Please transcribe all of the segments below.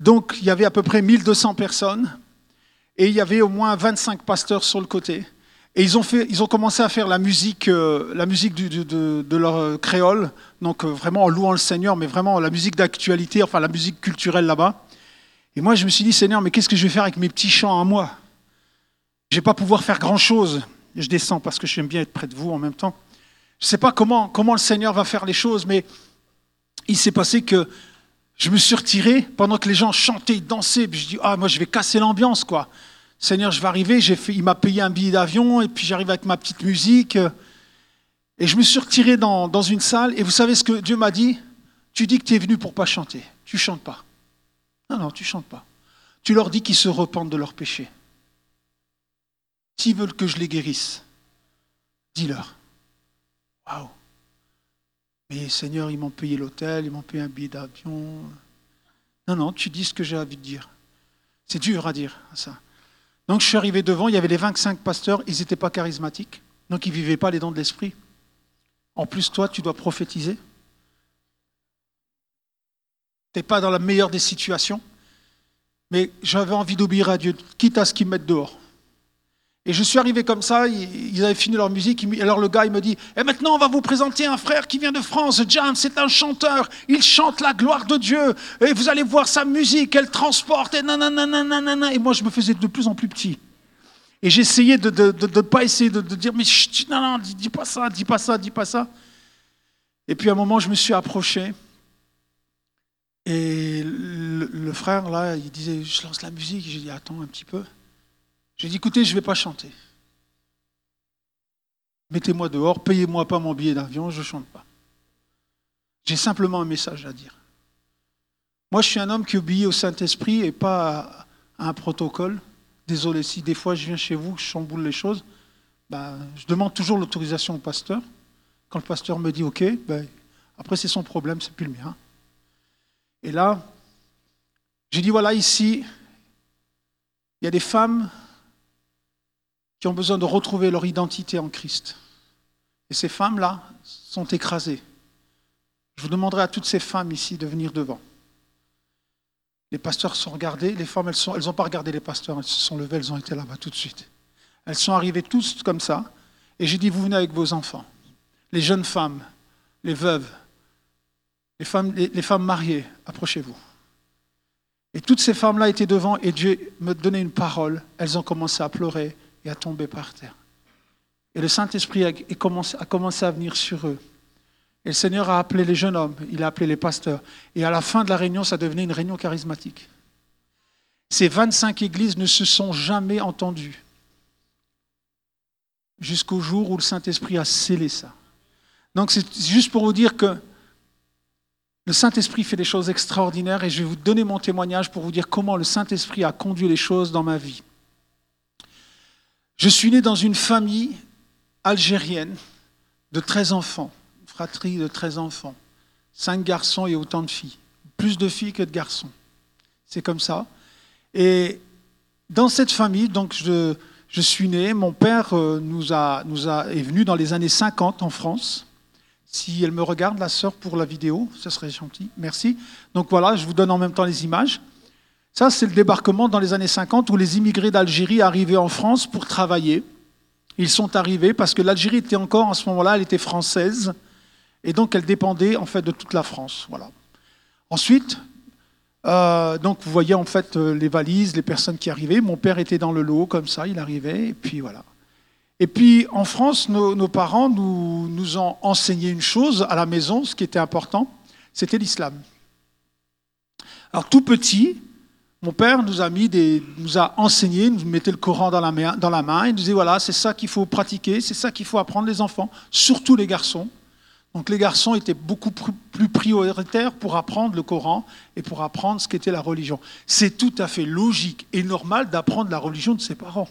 Donc il y avait à peu près 1200 personnes et il y avait au moins 25 pasteurs sur le côté. Et ils ont, fait, ils ont commencé à faire la musique, euh, la musique de, leur euh, créole, donc euh, vraiment en louant le Seigneur, mais vraiment la musique d'actualité, enfin la musique culturelle là-bas. Et moi, je me suis dit, Seigneur, mais qu'est-ce que je vais faire avec mes petits chants à moi? Je ne vais pas pouvoir faire grand-chose. Je descends parce que j'aime bien être près de vous en même temps. Je ne sais pas comment, comment le Seigneur va faire les choses, mais il s'est passé que je me suis retiré pendant que les gens chantaient, dansaient. Je dis, ah, moi, je vais casser l'ambiance, quoi. Seigneur, je vais arriver. Il m'a payé un billet d'avion, et puis j'arrive avec ma petite musique. Et je me suis retiré dans, dans une salle, et vous savez ce que Dieu m'a dit? Tu dis que tu es venu pour pas chanter. Tu chantes pas. Non, non, tu chantes pas. Tu leur dis qu'ils se repentent de leurs péchés. S'ils veulent que je les guérisse, dis-leur. Waouh mais Seigneur, ils m'ont payé l'hôtel, ils m'ont payé un billet d'avion. Non, non, tu dis ce que j'ai envie de dire. C'est dur à dire, ça. Donc je suis arrivé devant, il y avait les 25 pasteurs, ils n'étaient pas charismatiques, donc ils ne vivaient pas les dons de l'esprit. En plus, toi, tu dois prophétiser. Tu n'es pas dans la meilleure des situations, mais j'avais envie d'obéir à Dieu, quitte à ce qu'ils me mettent dehors. Et je suis arrivé comme ça, ils avaient fini leur musique, alors le gars il me dit, et maintenant on va vous présenter un frère qui vient de France, James, c'est un chanteur, il chante la gloire de Dieu, et vous allez voir sa musique, elle transporte, et nanana, et moi je me faisais de plus en plus petit. Et j'essayais de ne pas essayer de, dire, mais chut, non, non, dis, dis pas ça, dis pas ça, dis pas ça. Et puis à un moment je me suis approché, et le, le frère là, il disait, je lance la musique, j'ai dit, attends un petit peu. J'ai dit, écoutez, je ne vais pas chanter. Mettez-moi dehors, payez-moi pas mon billet d'avion, je ne chante pas. J'ai simplement un message à dire. Moi, je suis un homme qui obéit au Saint-Esprit et pas à un protocole. Désolé si des fois je viens chez vous, je chamboule les choses. Ben, je demande toujours l'autorisation au pasteur. Quand le pasteur me dit OK, ben, après c'est son problème, c'est plus le mien. Et là, j'ai dit voilà, ici, il y a des femmes qui ont besoin de retrouver leur identité en Christ. Et ces femmes-là sont écrasées. Je vous demanderai à toutes ces femmes ici de venir devant. Les pasteurs sont regardés, les femmes, elles n'ont pas regardé les pasteurs, elles se sont levées, elles ont été là-bas tout de suite. Elles sont arrivées tous comme ça, et j'ai dit, vous venez avec vos enfants. Les jeunes femmes, les veuves, les femmes, les femmes mariées, approchez-vous. Et toutes ces femmes-là étaient devant, et Dieu me donnait une parole. Elles ont commencé à pleurer, et à tomber par terre. Et le Saint-Esprit a commencé à venir sur eux. Et le Seigneur a appelé les jeunes hommes, il a appelé les pasteurs. Et à la fin de la réunion, ça devenait une réunion charismatique. Ces 25 églises ne se sont jamais entendues jusqu'au jour où le Saint-Esprit a scellé ça. Donc c'est juste pour vous dire que le Saint-Esprit fait des choses extraordinaires et je vais vous donner mon témoignage pour vous dire comment le Saint-Esprit a conduit les choses dans ma vie. Je suis né dans une famille algérienne de 13 enfants, une fratrie de 13 enfants, 5 garçons et autant de filles, plus de filles que de garçons. C'est comme ça. Et dans cette famille, donc je, suis né, mon père euh, nous a, est venu dans les années 50 en France. Si elle me regarde, la sœur, pour la vidéo, ce serait gentil. Merci. Donc voilà, je vous donne en même temps les images. Ça, c'est le débarquement dans les années 50 où les immigrés d'Algérie arrivaient en France pour travailler. Ils sont arrivés parce que l'Algérie était encore, en ce moment-là, elle était française. Et donc, elle dépendait, en fait, de toute la France. Voilà. Ensuite, euh, donc, vous voyez, en fait, euh, les valises, les personnes qui arrivaient. Mon père était dans le lot, comme ça, il arrivait, et puis voilà. Et puis, en France, nos, parents nous ont enseigné une chose à la maison, ce qui était important, c'était l'islam. Alors, tout petit, mon père nous a, mis nous a enseigné, nous mettait le Coran dans la main, dans la main et nous disait voilà, c'est ça qu'il faut pratiquer, c'est ça qu'il faut apprendre les enfants, surtout les garçons. Donc les garçons étaient beaucoup plus prioritaires pour apprendre le Coran et pour apprendre ce qu'était la religion. C'est tout à fait logique et normal d'apprendre la religion de ses parents.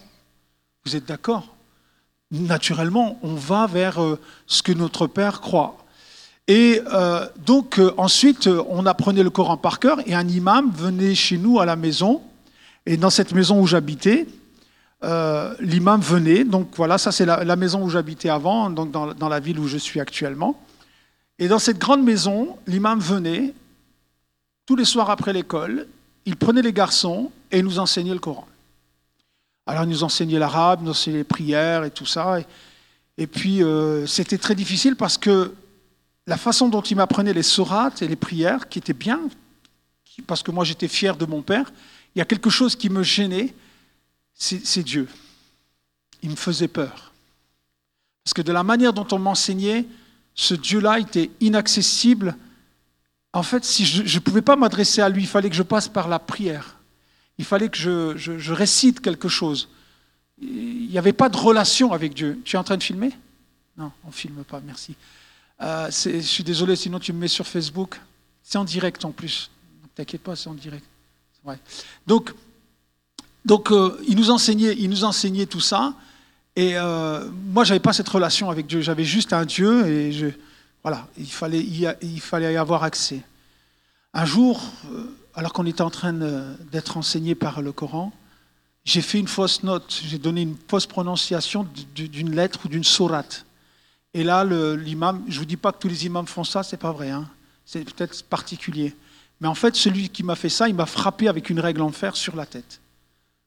Vous êtes d'accord? Naturellement, on va vers euh, ce que notre père croit. Et euh, donc euh, ensuite, on apprenait le Coran par cœur et un imam venait chez nous à la maison. Et dans cette maison où j'habitais, euh, l'imam venait. Donc voilà, ça c'est la, maison où j'habitais avant, donc dans, la ville où je suis actuellement. Et dans cette grande maison, l'imam venait tous les soirs après l'école, il prenait les garçons et nous enseignait le Coran. Alors il nous enseignait l'arabe, nous enseignait les prières et tout ça. Et, puis euh, c'était très difficile parce que la façon dont il m'apprenait les sourates et les prières, qui étaient bien, parce que moi j'étais fier de mon père, il y a quelque chose qui me gênait, c'est Dieu. Il me faisait peur. Parce que de la manière dont on m'enseignait, ce Dieu-là était inaccessible. En fait, si je ne pouvais pas m'adresser à lui, il fallait que je passe par la prière. Il fallait que je, récite quelque chose. Il n'y avait pas de relation avec Dieu. Tu es en train de filmer? Non, on ne filme pas, merci. Euh, je suis désolé, sinon tu me mets sur Facebook. C'est en direct en plus. Ne t'inquiète pas, c'est en direct. Donc, donc euh, il, nous enseignait, il nous enseignait tout ça. Et euh, moi, je n'avais pas cette relation avec Dieu. J'avais juste un Dieu et voilà, il fallait, y il fallait y avoir accès. Un jour, alors qu'on était en train d'être enseigné par le Coran, j'ai fait une fausse note, j'ai donné une fausse prononciation d'une lettre ou d'une sourate. Et là, l'imam, je ne vous dis pas que tous les imams font ça, c'est pas vrai, hein. c'est peut-être particulier. Mais en fait, celui qui m'a fait ça, il m'a frappé avec une règle en fer sur la tête.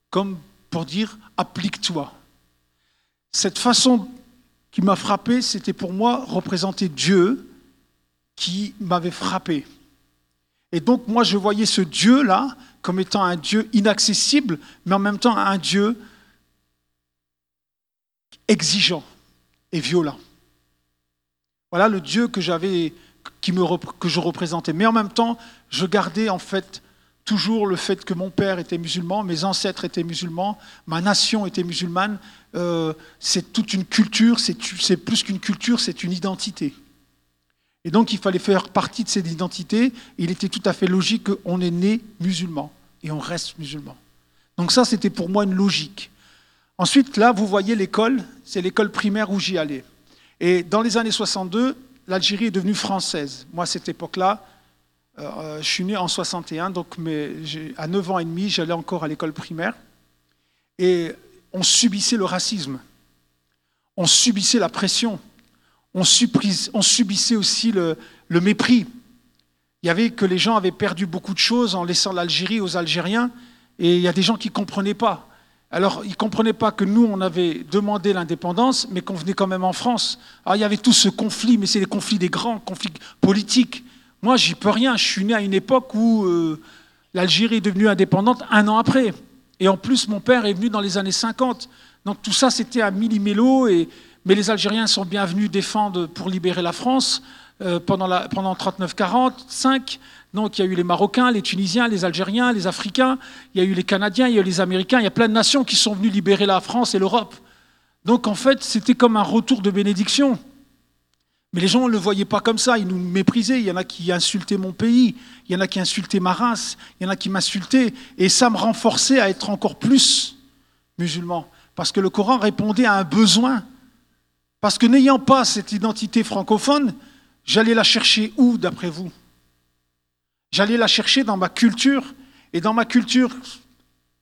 Comme pour dire, applique-toi. Cette façon qui m'a frappé, c'était pour moi représenter Dieu qui m'avait frappé. Et donc moi, je voyais ce Dieu-là comme étant un Dieu inaccessible, mais en même temps un Dieu exigeant et violent. Voilà le Dieu que j'avais, qui que je représentais. Mais en même temps, je gardais en fait toujours le fait que mon père était musulman, mes ancêtres étaient musulmans, ma nation était musulmane. Euh, c'est toute une culture, c'est plus qu'une culture, c'est une identité. Et donc il fallait faire partie de cette identité. Il était tout à fait logique qu'on est né musulman et on reste musulman. Donc ça, c'était pour moi une logique. Ensuite, là, vous voyez l'école, c'est l'école primaire où j'y allais. Et dans les années 62, l'Algérie est devenue française. Moi, à cette époque-là, euh, je suis né en 61, donc à 9 ans et demi, j'allais encore à l'école primaire. Et on subissait le racisme, on subissait la pression, on, subissait aussi le, mépris. Il y avait que les gens avaient perdu beaucoup de choses en laissant l'Algérie aux Algériens, et il y a des gens qui ne comprenaient pas. Alors, ils ne comprenaient pas que nous, on avait demandé l'indépendance, mais qu'on venait quand même en France. Alors, il y avait tout ce conflit, mais c'est les conflits des grands, conflits politiques. Moi, j'y peux rien. Je suis né à une époque où euh, l'Algérie est devenue indépendante un an après. Et en plus, mon père est venu dans les années 50. Donc tout ça, c'était à millimélo. Et... Mais les Algériens sont bien venus défendre pour libérer la France euh, pendant, la... pendant 39-45. Donc il y a eu les Marocains, les Tunisiens, les Algériens, les Africains, il y a eu les Canadiens, il y a eu les Américains, il y a plein de nations qui sont venues libérer la France et l'Europe. Donc en fait, c'était comme un retour de bénédiction. Mais les gens ne le voyaient pas comme ça, ils nous méprisaient. Il y en a qui insultaient mon pays, il y en a qui insultaient ma race, il y en a qui m'insultaient. Et ça me renforçait à être encore plus musulman. Parce que le Coran répondait à un besoin. Parce que n'ayant pas cette identité francophone, j'allais la chercher où, d'après vous? J'allais la chercher dans ma culture. Et dans ma culture,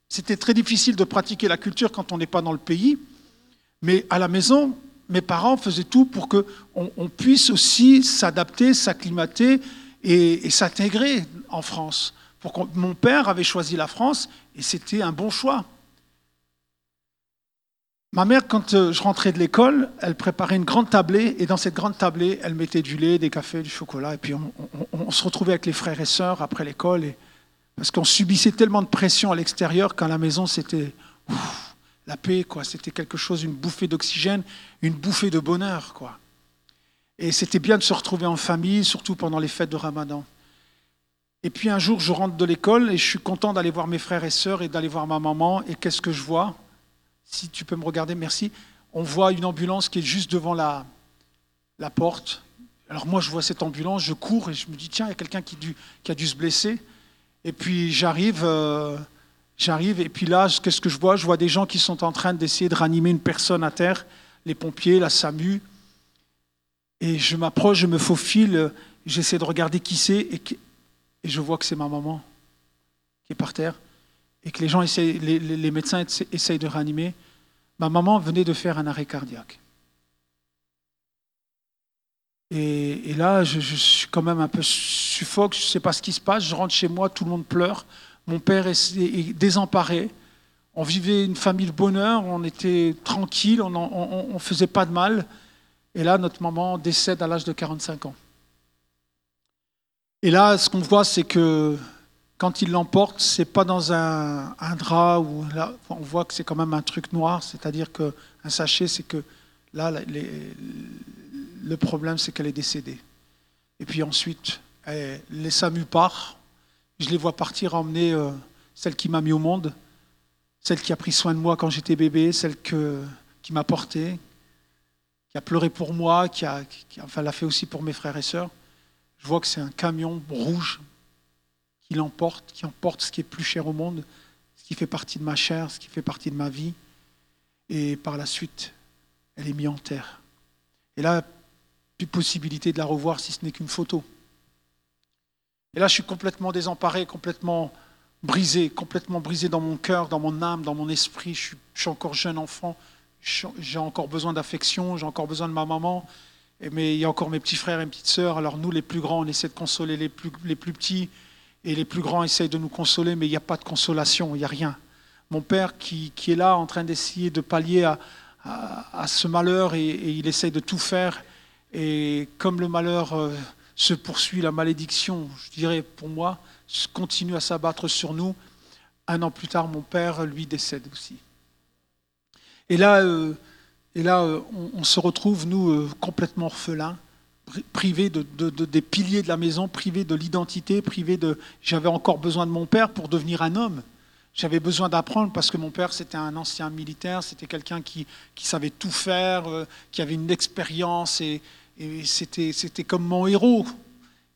c'était très difficile de pratiquer la culture quand on n'est pas dans le pays. Mais à la maison, mes parents faisaient tout pour qu'on on puisse aussi s'adapter, s'acclimater et, s'intégrer en France. Pour mon père avait choisi la France et c'était un bon choix. Ma mère, quand euh, je rentrais de l'école, elle préparait une grande tablée et dans cette grande tablée, elle mettait du lait, des cafés, du chocolat et puis on, se retrouvait avec les frères et sœurs après l'école parce qu'on subissait tellement de pression à l'extérieur qu'à la maison, c'était la paix, quoi. C'était quelque chose, une bouffée d'oxygène, une bouffée de bonheur, quoi. Et c'était bien de se retrouver en famille, surtout pendant les fêtes de Ramadan. Et puis un jour, je rentre de l'école et je suis content d'aller voir mes frères et sœurs et d'aller voir ma maman. Et qu'est-ce que je vois? Si tu peux me regarder, merci. On voit une ambulance qui est juste devant la, la porte. Alors moi, je vois cette ambulance, je cours et je me dis, tiens, il y a quelqu'un qui, a dû se blesser. Et puis j'arrive. Euh, J'arrive et puis là, qu'est-ce que je vois? Je vois des gens qui sont en train d'essayer de ranimer une personne à terre, les pompiers, la SAMU. Et je m'approche, je me faufile, j'essaie de regarder qui c'est et, je vois que c'est ma maman qui est par terre et que les gens les, médecins essayent de ranimer. Ma maman venait de faire un arrêt cardiaque. Et, là, je, suis quand même un peu suffoque, je ne sais pas ce qui se passe. Je rentre chez moi, tout le monde pleure. Mon père est, désemparé. On vivait une famille de bonheur, on était tranquille, on ne faisait pas de mal. Et là, notre maman décède à l'âge de 45 ans. Et là, ce qu'on voit, c'est que quand il l'emporte, c'est pas dans un, drap où on voit que c'est quand même un truc noir, c'est-à-dire qu'un sachet, c'est que là, le problème, c'est qu'elle est décédée. Et puis ensuite, les SAMU part. Je les vois partir emmener euh, celle qui m'a mis au monde, celle qui a pris soin de moi quand j'étais bébé, celle qui m'a porté, qui a pleuré pour moi, qui a, enfin, l'a fait aussi pour mes frères et sœurs. Je vois que c'est un camion rouge qui l'emporte, qui emporte ce qui est plus cher au monde, ce qui fait partie de ma chair, ce qui fait partie de ma vie. Et par la suite, elle est mise en terre. Et là, plus possibilité de la revoir si ce n'est qu'une photo. Et là, je suis complètement désemparé, complètement brisé, complètement brisé dans mon cœur, dans mon âme, dans mon esprit. Je suis, encore jeune enfant, j'ai encore besoin d'affection, j'ai encore besoin de ma maman. Mais il y a encore mes petits frères et mes petites sœurs. Alors nous, les plus grands, on essaie de consoler les plus petits. Et les plus grands essayent de nous consoler, mais il n'y a pas de consolation, il n'y a rien. Mon père qui, est là en train d'essayer de pallier à, ce malheur et, il essaye de tout faire. Et comme le malheur euh, se poursuit, la malédiction, je dirais pour moi, continue à s'abattre sur nous. Un an plus tard, mon père, lui, décède aussi. Et là, euh, et là euh, on, se retrouve, nous, complètement orphelins privé de, des piliers de la maison, privé de l'identité, privé de... J'avais encore besoin de mon père pour devenir un homme. J'avais besoin d'apprendre parce que mon père, c'était un ancien militaire, c'était quelqu'un qui, savait tout faire, euh, qui avait une expérience et, c'était, comme mon héros.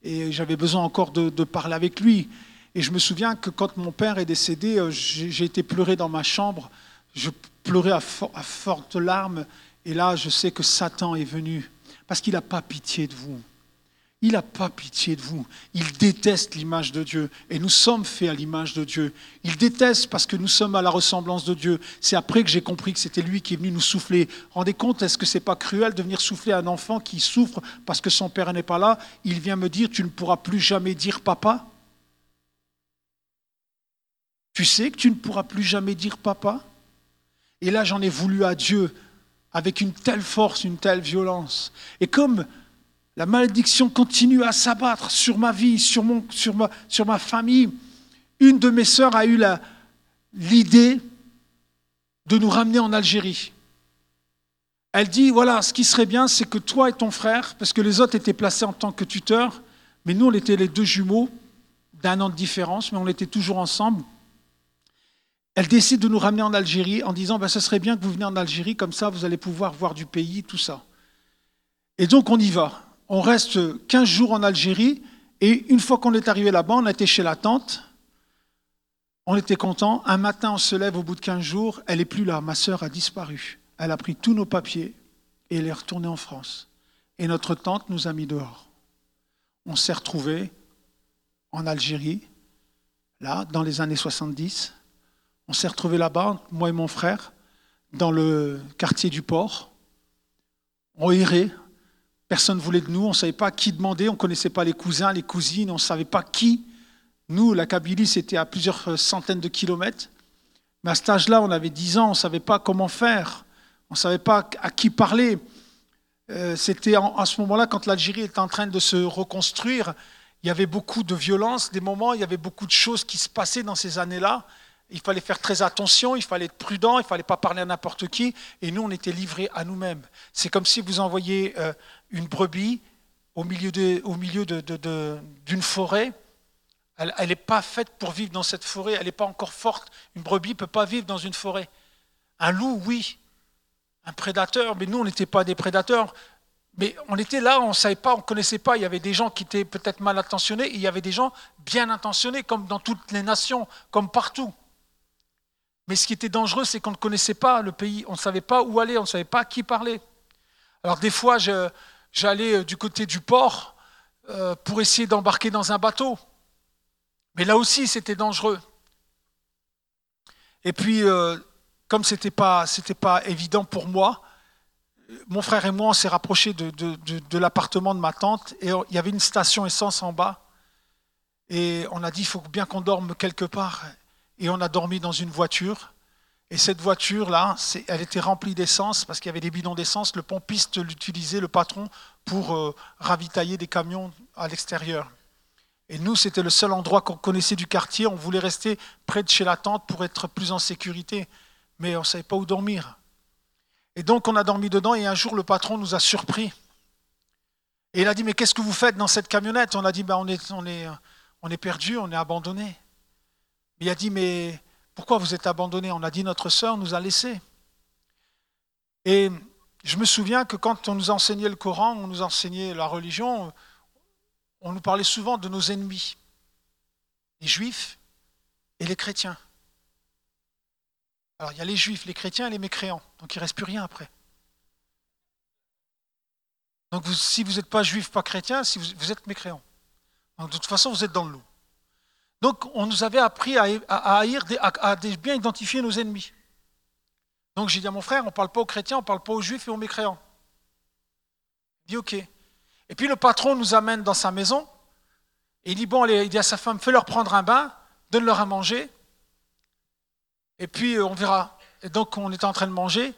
Et j'avais besoin encore de, parler avec lui. Et je me souviens que quand mon père est décédé, euh, j'ai, été pleurer dans ma chambre. Je pleurais à fortes larmes. Et là, je sais que Satan est venu parce qu'il n'a pas pitié de vous. Il n'a pas pitié de vous. Il déteste l'image de Dieu. Et nous sommes faits à l'image de Dieu. Il déteste parce que nous sommes à la ressemblance de Dieu. C'est après que j'ai compris que c'était lui qui est venu nous souffler. Rendez compte, est-ce que c'est pas cruel de venir souffler à un enfant qui souffre parce que son père n'est pas là? Il vient me dire, tu ne pourras plus jamais dire papa Tu sais que tu ne pourras plus jamais dire papa? Et là, j'en ai voulu à Dieu avec une telle force, une telle violence. Et comme la malédiction continue à s'abattre sur ma vie, sur, mon, sur, ma, sur ma famille, une de mes sœurs a eu l'idée de nous ramener en Algérie. Elle dit, voilà, ce qui serait bien, c'est que toi et ton frère, parce que les autres étaient placés en tant que tuteurs, mais nous, on était les deux jumeaux d'un an de différence, mais on était toujours ensemble elle décide de nous ramener en Algérie en disant ben, ce serait bien que vous venez en Algérie, comme ça vous allez pouvoir voir du pays, tout ça. Et donc on y va. On reste 15 jours en Algérie et une fois qu'on est arrivé là-bas, on été chez la tante. On était content. Un matin, on se lève au bout de 15 jours. Elle n'est plus là. Ma sœur a disparu. Elle a pris tous nos papiers et elle est retournée en France. Et notre tante nous a mis dehors. On s'est retrouvés en Algérie, là, dans les années 70. On s'est retrouvés là-bas, moi et mon frère, dans le quartier du port. On errait. Personne ne voulait de nous. On ne savait pas qui demander. On ne connaissait pas les cousins, les cousines. On ne savait pas qui. Nous, la Kabylie, c'était à plusieurs centaines de kilomètres. Mais à cet âge-là, on avait 10 ans. On ne savait pas comment faire. On ne savait pas à qui parler. Euh, c'était à ce moment-là, quand l'Algérie était en train de se reconstruire, il y avait beaucoup de violence, des moments, il y avait beaucoup de choses qui se passaient dans ces années-là. Il fallait faire très attention, il fallait être prudent, il ne fallait pas parler à n'importe qui. Et nous, on était livrés à nous-mêmes. C'est comme si vous envoyiez euh, une brebis au milieu d'une forêt. Elle n'est pas faite pour vivre dans cette forêt, elle n'est pas encore forte. Une brebis ne peut pas vivre dans une forêt. Un loup, oui. Un prédateur, mais nous, on n'était pas des prédateurs. Mais on était là, on ne savait pas, on ne connaissait pas. Il y avait des gens qui étaient peut-être mal intentionnés, et il y avait des gens bien intentionnés, comme dans toutes les nations, comme partout. Mais ce qui était dangereux, c'est qu'on ne connaissait pas le pays, on ne savait pas où aller, on ne savait pas à qui parler. Alors des fois, j'allais euh, du côté du port euh, pour essayer d'embarquer dans un bateau. Mais là aussi, c'était dangereux. Et puis, euh, comme ce n'était pas, pas évident pour moi, mon frère et moi, on s'est rapprochés de, de l'appartement de ma tante et il y avait une station essence en bas. Et on a dit, il faut bien qu'on dorme quelque part. Et on a dormi dans une voiture. Et cette voiture-là, elle était remplie d'essence parce qu'il y avait des bidons d'essence. Le pompiste l'utilisait, le patron, pour euh, ravitailler des camions à l'extérieur. Et nous, c'était le seul endroit qu'on connaissait du quartier. On voulait rester près de chez la tante pour être plus en sécurité. Mais on ne savait pas où dormir. Et donc, on a dormi dedans. Et un jour, le patron nous a surpris. Et il a dit, mais qu'est-ce que vous faites dans cette camionnette? On a dit, est, on est perdu, on est abandonné. Il a dit, mais pourquoi vous êtes abandonné? On a dit, notre sœur nous a laissés. Et je me souviens que quand on nous enseignait le Coran, on nous enseignait la religion, on nous parlait souvent de nos ennemis, les juifs et les chrétiens. Alors il y a les juifs, les chrétiens et les mécréants, donc il ne reste plus rien après. Donc si vous n'êtes pas juif, pas chrétien, si vous êtes mécréant de toute façon, vous êtes dans le loup. Donc, on nous avait appris à, haïr, à, bien identifier nos ennemis. Donc, j'ai dit à mon frère, on ne parle pas aux chrétiens, on ne parle pas aux juifs et aux mécréants. Il dit OK. Et puis le patron nous amène dans sa maison. Et il dit Bon, il dit à sa femme Fais-leur prendre un bain, donne-leur à manger. Et puis euh, on verra. Et donc, on était en train de manger.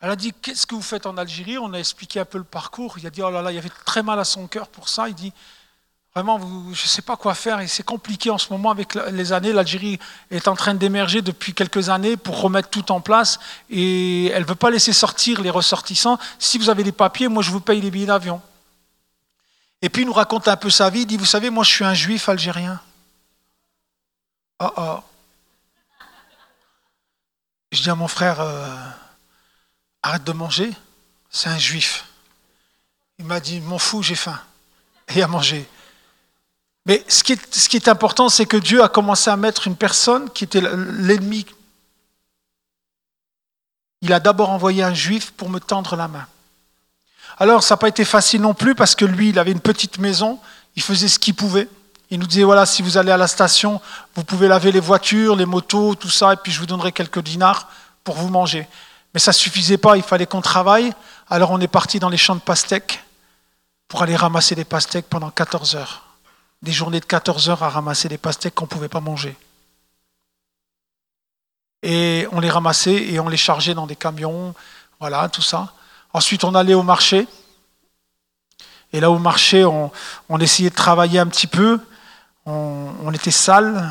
Elle a dit Qu'est-ce que vous faites en Algérie? On a expliqué un peu le parcours. Il a dit Oh là là, il avait très mal à son cœur pour ça. Il dit Vraiment, je ne sais pas quoi faire et c'est compliqué en ce moment avec les années. L'Algérie est en train d'émerger depuis quelques années pour remettre tout en place et elle ne veut pas laisser sortir les ressortissants. Si vous avez des papiers, moi je vous paye les billets d'avion. Et puis il nous raconte un peu sa vie. Il dit, vous savez, moi je suis un juif algérien. Oh oh. Je dis à mon frère, euh, arrête de manger, c'est un juif. Il m'a dit, m'en fous, j'ai faim. Et à manger. Mais ce qui est, important, c'est que Dieu a commencé à mettre une personne qui était l'ennemi. Il a d'abord envoyé un juif pour me tendre la main. Alors, ça n'a pas été facile non plus parce que lui, il avait une petite maison, il faisait ce qu'il pouvait. Il nous disait, voilà, si vous allez à la station, vous pouvez laver les voitures, les motos, tout ça, et puis je vous donnerai quelques dinars pour vous manger. Mais ça ne suffisait pas, il fallait qu'on travaille. Alors on est parti dans les champs de pastèques pour aller ramasser des pastèques pendant 14 heures des journées de 14 heures à ramasser des pastèques qu'on ne pouvait pas manger. Et on les ramassait et on les chargeait dans des camions, voilà, tout ça. Ensuite, on allait au marché. Et là, au marché, on, essayait de travailler un petit peu. On, était sale.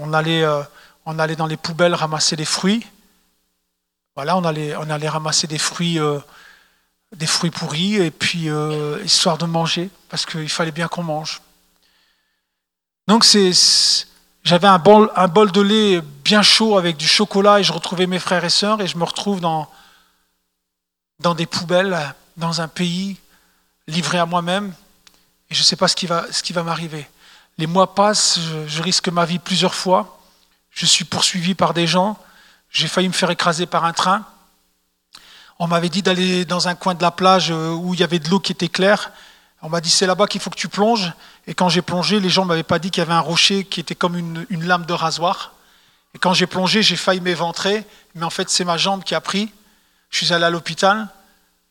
On, allait, euh, on allait dans les poubelles ramasser des fruits. Voilà, on allait, on allait ramasser des fruits, euh, des fruits pourris, et puis euh, histoire de manger, parce qu'il fallait bien qu'on mange. Donc j'avais un bol, de lait bien chaud avec du chocolat et je retrouvais mes frères et sœurs et je me retrouve dans, dans des poubelles, dans un pays livré à moi-même et je ne sais pas ce qui va, va m'arriver. Les mois passent, je, risque ma vie plusieurs fois, je suis poursuivi par des gens, j'ai failli me faire écraser par un train. On m'avait dit d'aller dans un coin de la plage euh, où il y avait de l'eau qui était claire. On m'a dit c'est là-bas qu'il faut que tu plonges. Et quand j'ai plongé, les gens ne m'avaient pas dit qu'il y avait un rocher qui était comme une, lame de rasoir. Et quand j'ai plongé, j'ai failli m'éventrer, mais en fait c'est ma jambe qui a pris. Je suis allé à l'hôpital.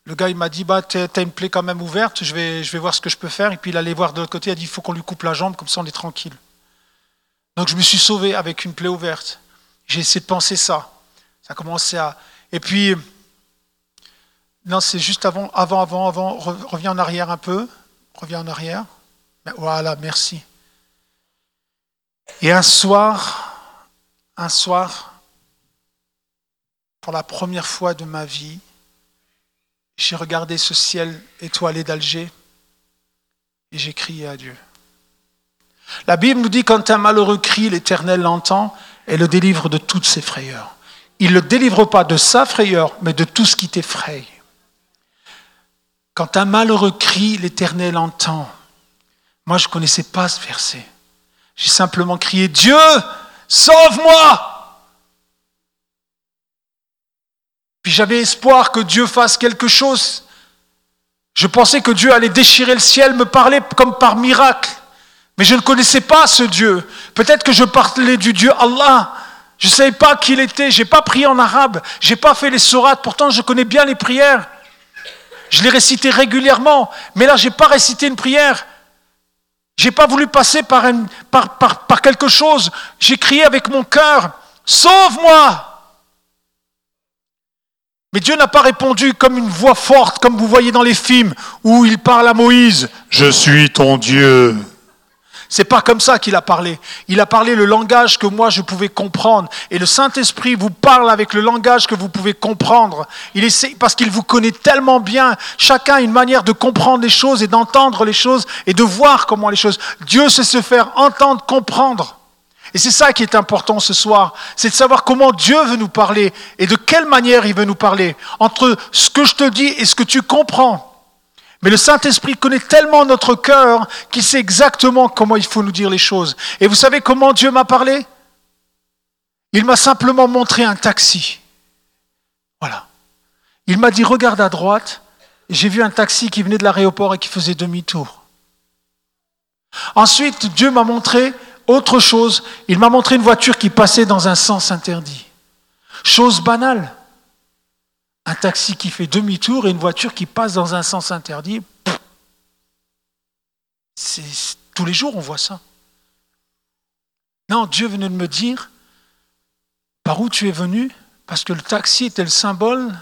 Le gars il m'a dit bah t'as une plaie quand même ouverte, je vais, je vais voir ce que je peux faire. Et puis il allait voir de l'autre côté, il a dit il faut qu'on lui coupe la jambe, comme ça on est tranquille. Donc je me suis sauvé avec une plaie ouverte. J'ai essayé de penser ça. Ça a commencé à. Et puis non, c'est juste avant, avant, avant, avant. Reviens en arrière un peu. Reviens en arrière. Voilà, merci. Et un soir, un soir, pour la première fois de ma vie, j'ai regardé ce ciel étoilé d'Alger et j'ai crié à Dieu. La Bible nous dit quand un malheureux crie, l'Éternel l'entend et le délivre de toutes ses frayeurs. Il ne le délivre pas de sa frayeur, mais de tout ce qui t'effraie. Quand un malheureux crie, l'Éternel entend. Moi, je ne connaissais pas ce verset. J'ai simplement crié, Dieu, sauve-moi Puis j'avais espoir que Dieu fasse quelque chose. Je pensais que Dieu allait déchirer le ciel, me parler comme par miracle. Mais je ne connaissais pas ce Dieu. Peut-être que je parlais du Dieu Allah. Je ne savais pas qui il était. Je n'ai pas prié en arabe. Je n'ai pas fait les sourates. Pourtant, je connais bien les prières. Je l'ai récité régulièrement, mais là, je n'ai pas récité une prière. J'ai pas voulu passer par, par quelque chose. J'ai crié avec mon cœur, sauve-moi mais Dieu n'a pas répondu comme une voix forte, comme vous voyez dans les films où il parle à Moïse. Je suis ton Dieu. C'est pas comme ça qu'il a parlé. Il a parlé le langage que moi je pouvais comprendre. Et le Saint-Esprit vous parle avec le langage que vous pouvez comprendre. Il essaie, parce qu'il vous connaît tellement bien. Chacun a une manière de comprendre les choses et d'entendre les choses et de voir comment les choses. Dieu sait se faire entendre, comprendre. Et c'est ça qui est important ce soir, c'est de savoir comment Dieu veut nous parler et de quelle manière il veut nous parler, entre ce que je te dis et ce que tu comprends. Mais le Saint-Esprit connaît tellement notre cœur qu'il sait exactement comment il faut nous dire les choses. Et vous savez comment Dieu m'a parlé? Il m'a simplement montré un taxi. Voilà. Il m'a dit, regarde à droite, j'ai vu un taxi qui venait de l'aéroport et qui faisait demi-tour. Ensuite, Dieu m'a montré autre chose, il m'a montré une voiture qui passait dans un sens interdit. Chose banale. Un taxi qui fait demi-tour et une voiture qui passe dans un sens interdit. tous les jours on voit ça. Non, Dieu venait de me dire par où tu es venu, parce que le taxi était le symbole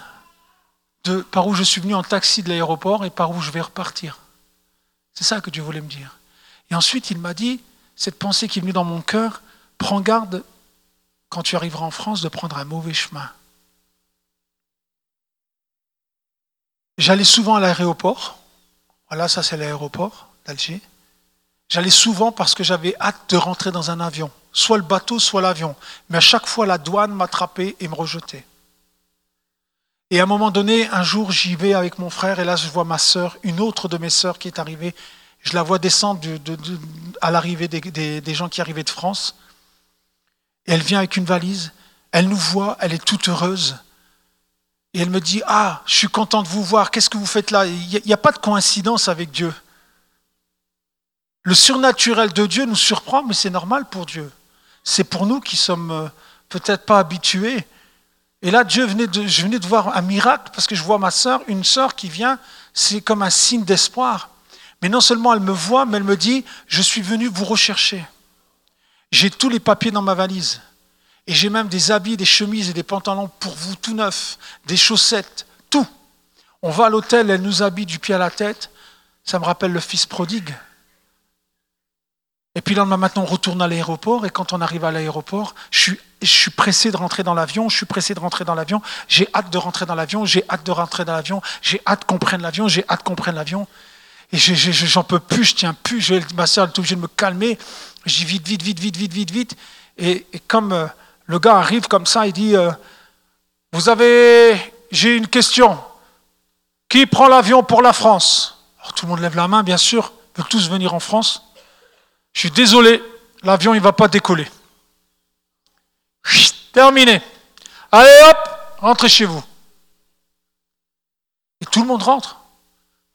de par où je suis venu en taxi de l'aéroport et par où je vais repartir. C'est ça que Dieu voulait me dire. Et ensuite, il m'a dit, cette pensée qui est venue dans mon cœur, prends garde quand tu arriveras en France de prendre un mauvais chemin. J'allais souvent à l'aéroport. Voilà, ça c'est l'aéroport d'Alger. J'allais souvent parce que j'avais hâte de rentrer dans un avion, soit le bateau, soit l'avion. Mais à chaque fois, la douane m'attrapait et me rejetait. Et à un moment donné, un jour, j'y vais avec mon frère et là, je vois ma sœur, une autre de mes sœurs qui est arrivée je la vois descendre à l'arrivée des, gens qui arrivaient de France. Et elle vient avec une valise. Elle nous voit, elle est toute heureuse. Et elle me dit, ah, je suis content de vous voir, qu'est-ce que vous faites là? Il n'y a, pas de coïncidence avec Dieu. Le surnaturel de Dieu nous surprend, mais c'est normal pour Dieu. C'est pour nous qui sommes euh, peut-être pas habitués. Et là, Dieu venait de, je venais de voir un miracle parce que je vois ma sœur, une sœur qui vient, c'est comme un signe d'espoir. Mais non seulement elle me voit, mais elle me dit, je suis venu vous rechercher. J'ai tous les papiers dans ma valise. Et j'ai même des habits, des chemises et des pantalons pour vous tout neufs, des chaussettes, tout. On va à l'hôtel, elle nous habille du pied à la tête. Ça me rappelle le fils prodigue. Et puis là, maintenant, on retourne à l'aéroport. Et quand on arrive à l'aéroport, je suis, pressé de rentrer dans l'avion. Je suis pressé de rentrer dans l'avion. J'ai hâte de rentrer dans l'avion. J'ai hâte de rentrer dans l'avion. J'ai hâte qu'on prenne l'avion. J'ai hâte qu'on prenne l'avion. Et j'en peux plus, je tiens plus. Ma soeur est obligée de me calmer. Je dis vite, vite, vite, vite, vite, vite, vite. Et, comme euh, le gars arrive comme ça, il dit euh, Vous avez. J'ai une question. Qui prend l'avion pour la France? Alors tout le monde lève la main, bien sûr. Ils veulent tous venir en France. Je suis désolé, l'avion il ne va pas décoller. Terminé. Allez hop, rentrez chez vous. Et tout le monde rentre.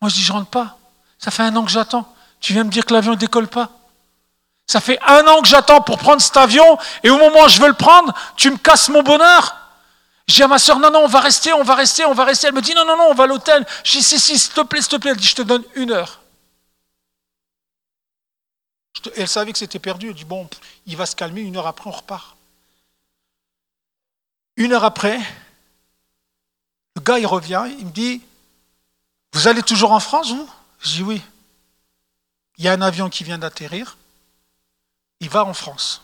Moi je dis je rentre pas. Ça fait un an que j'attends. Tu viens me dire que l'avion ne décolle pas Ça fait un an que j'attends pour prendre cet avion et au moment où je veux le prendre, tu me casses mon bonheur. Je dis à ma soeur, non, non, on va rester, on va rester, on va rester. Elle me dit, non, non, non, on va à l'hôtel. Je dis, si, si, s'il te plaît, s'il te plaît. Elle dit, je te donne une heure. Elle savait que c'était perdu. Elle dit, bon, il va se calmer, une heure après, on repart. Une heure après, le gars, il revient, il me dit, vous allez toujours en France, vous? Je dis oui. Il y a un avion qui vient d'atterrir. Il va en France.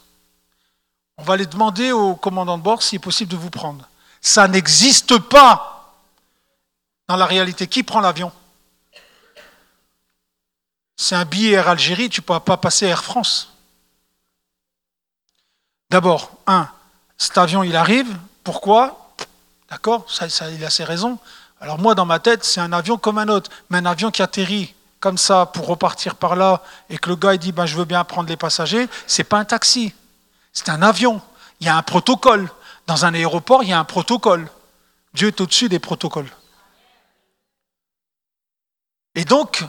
On va aller demander au commandant de bord s'il est possible de vous prendre. Ça n'existe pas dans la réalité. Qui prend l'avion? C'est un billet Air Algérie, tu ne pourras pas passer Air France. D'abord, un, cet avion, il arrive. Pourquoi? D'accord ça, ça, Il a ses raisons. Alors moi, dans ma tête, c'est un avion comme un autre, mais un avion qui atterrit comme ça pour repartir par là et que le gars il dit ben, je veux bien prendre les passagers, c'est pas un taxi, c'est un avion. Il y a un protocole. Dans un aéroport, il y a un protocole. Dieu est au-dessus des protocoles. Et donc,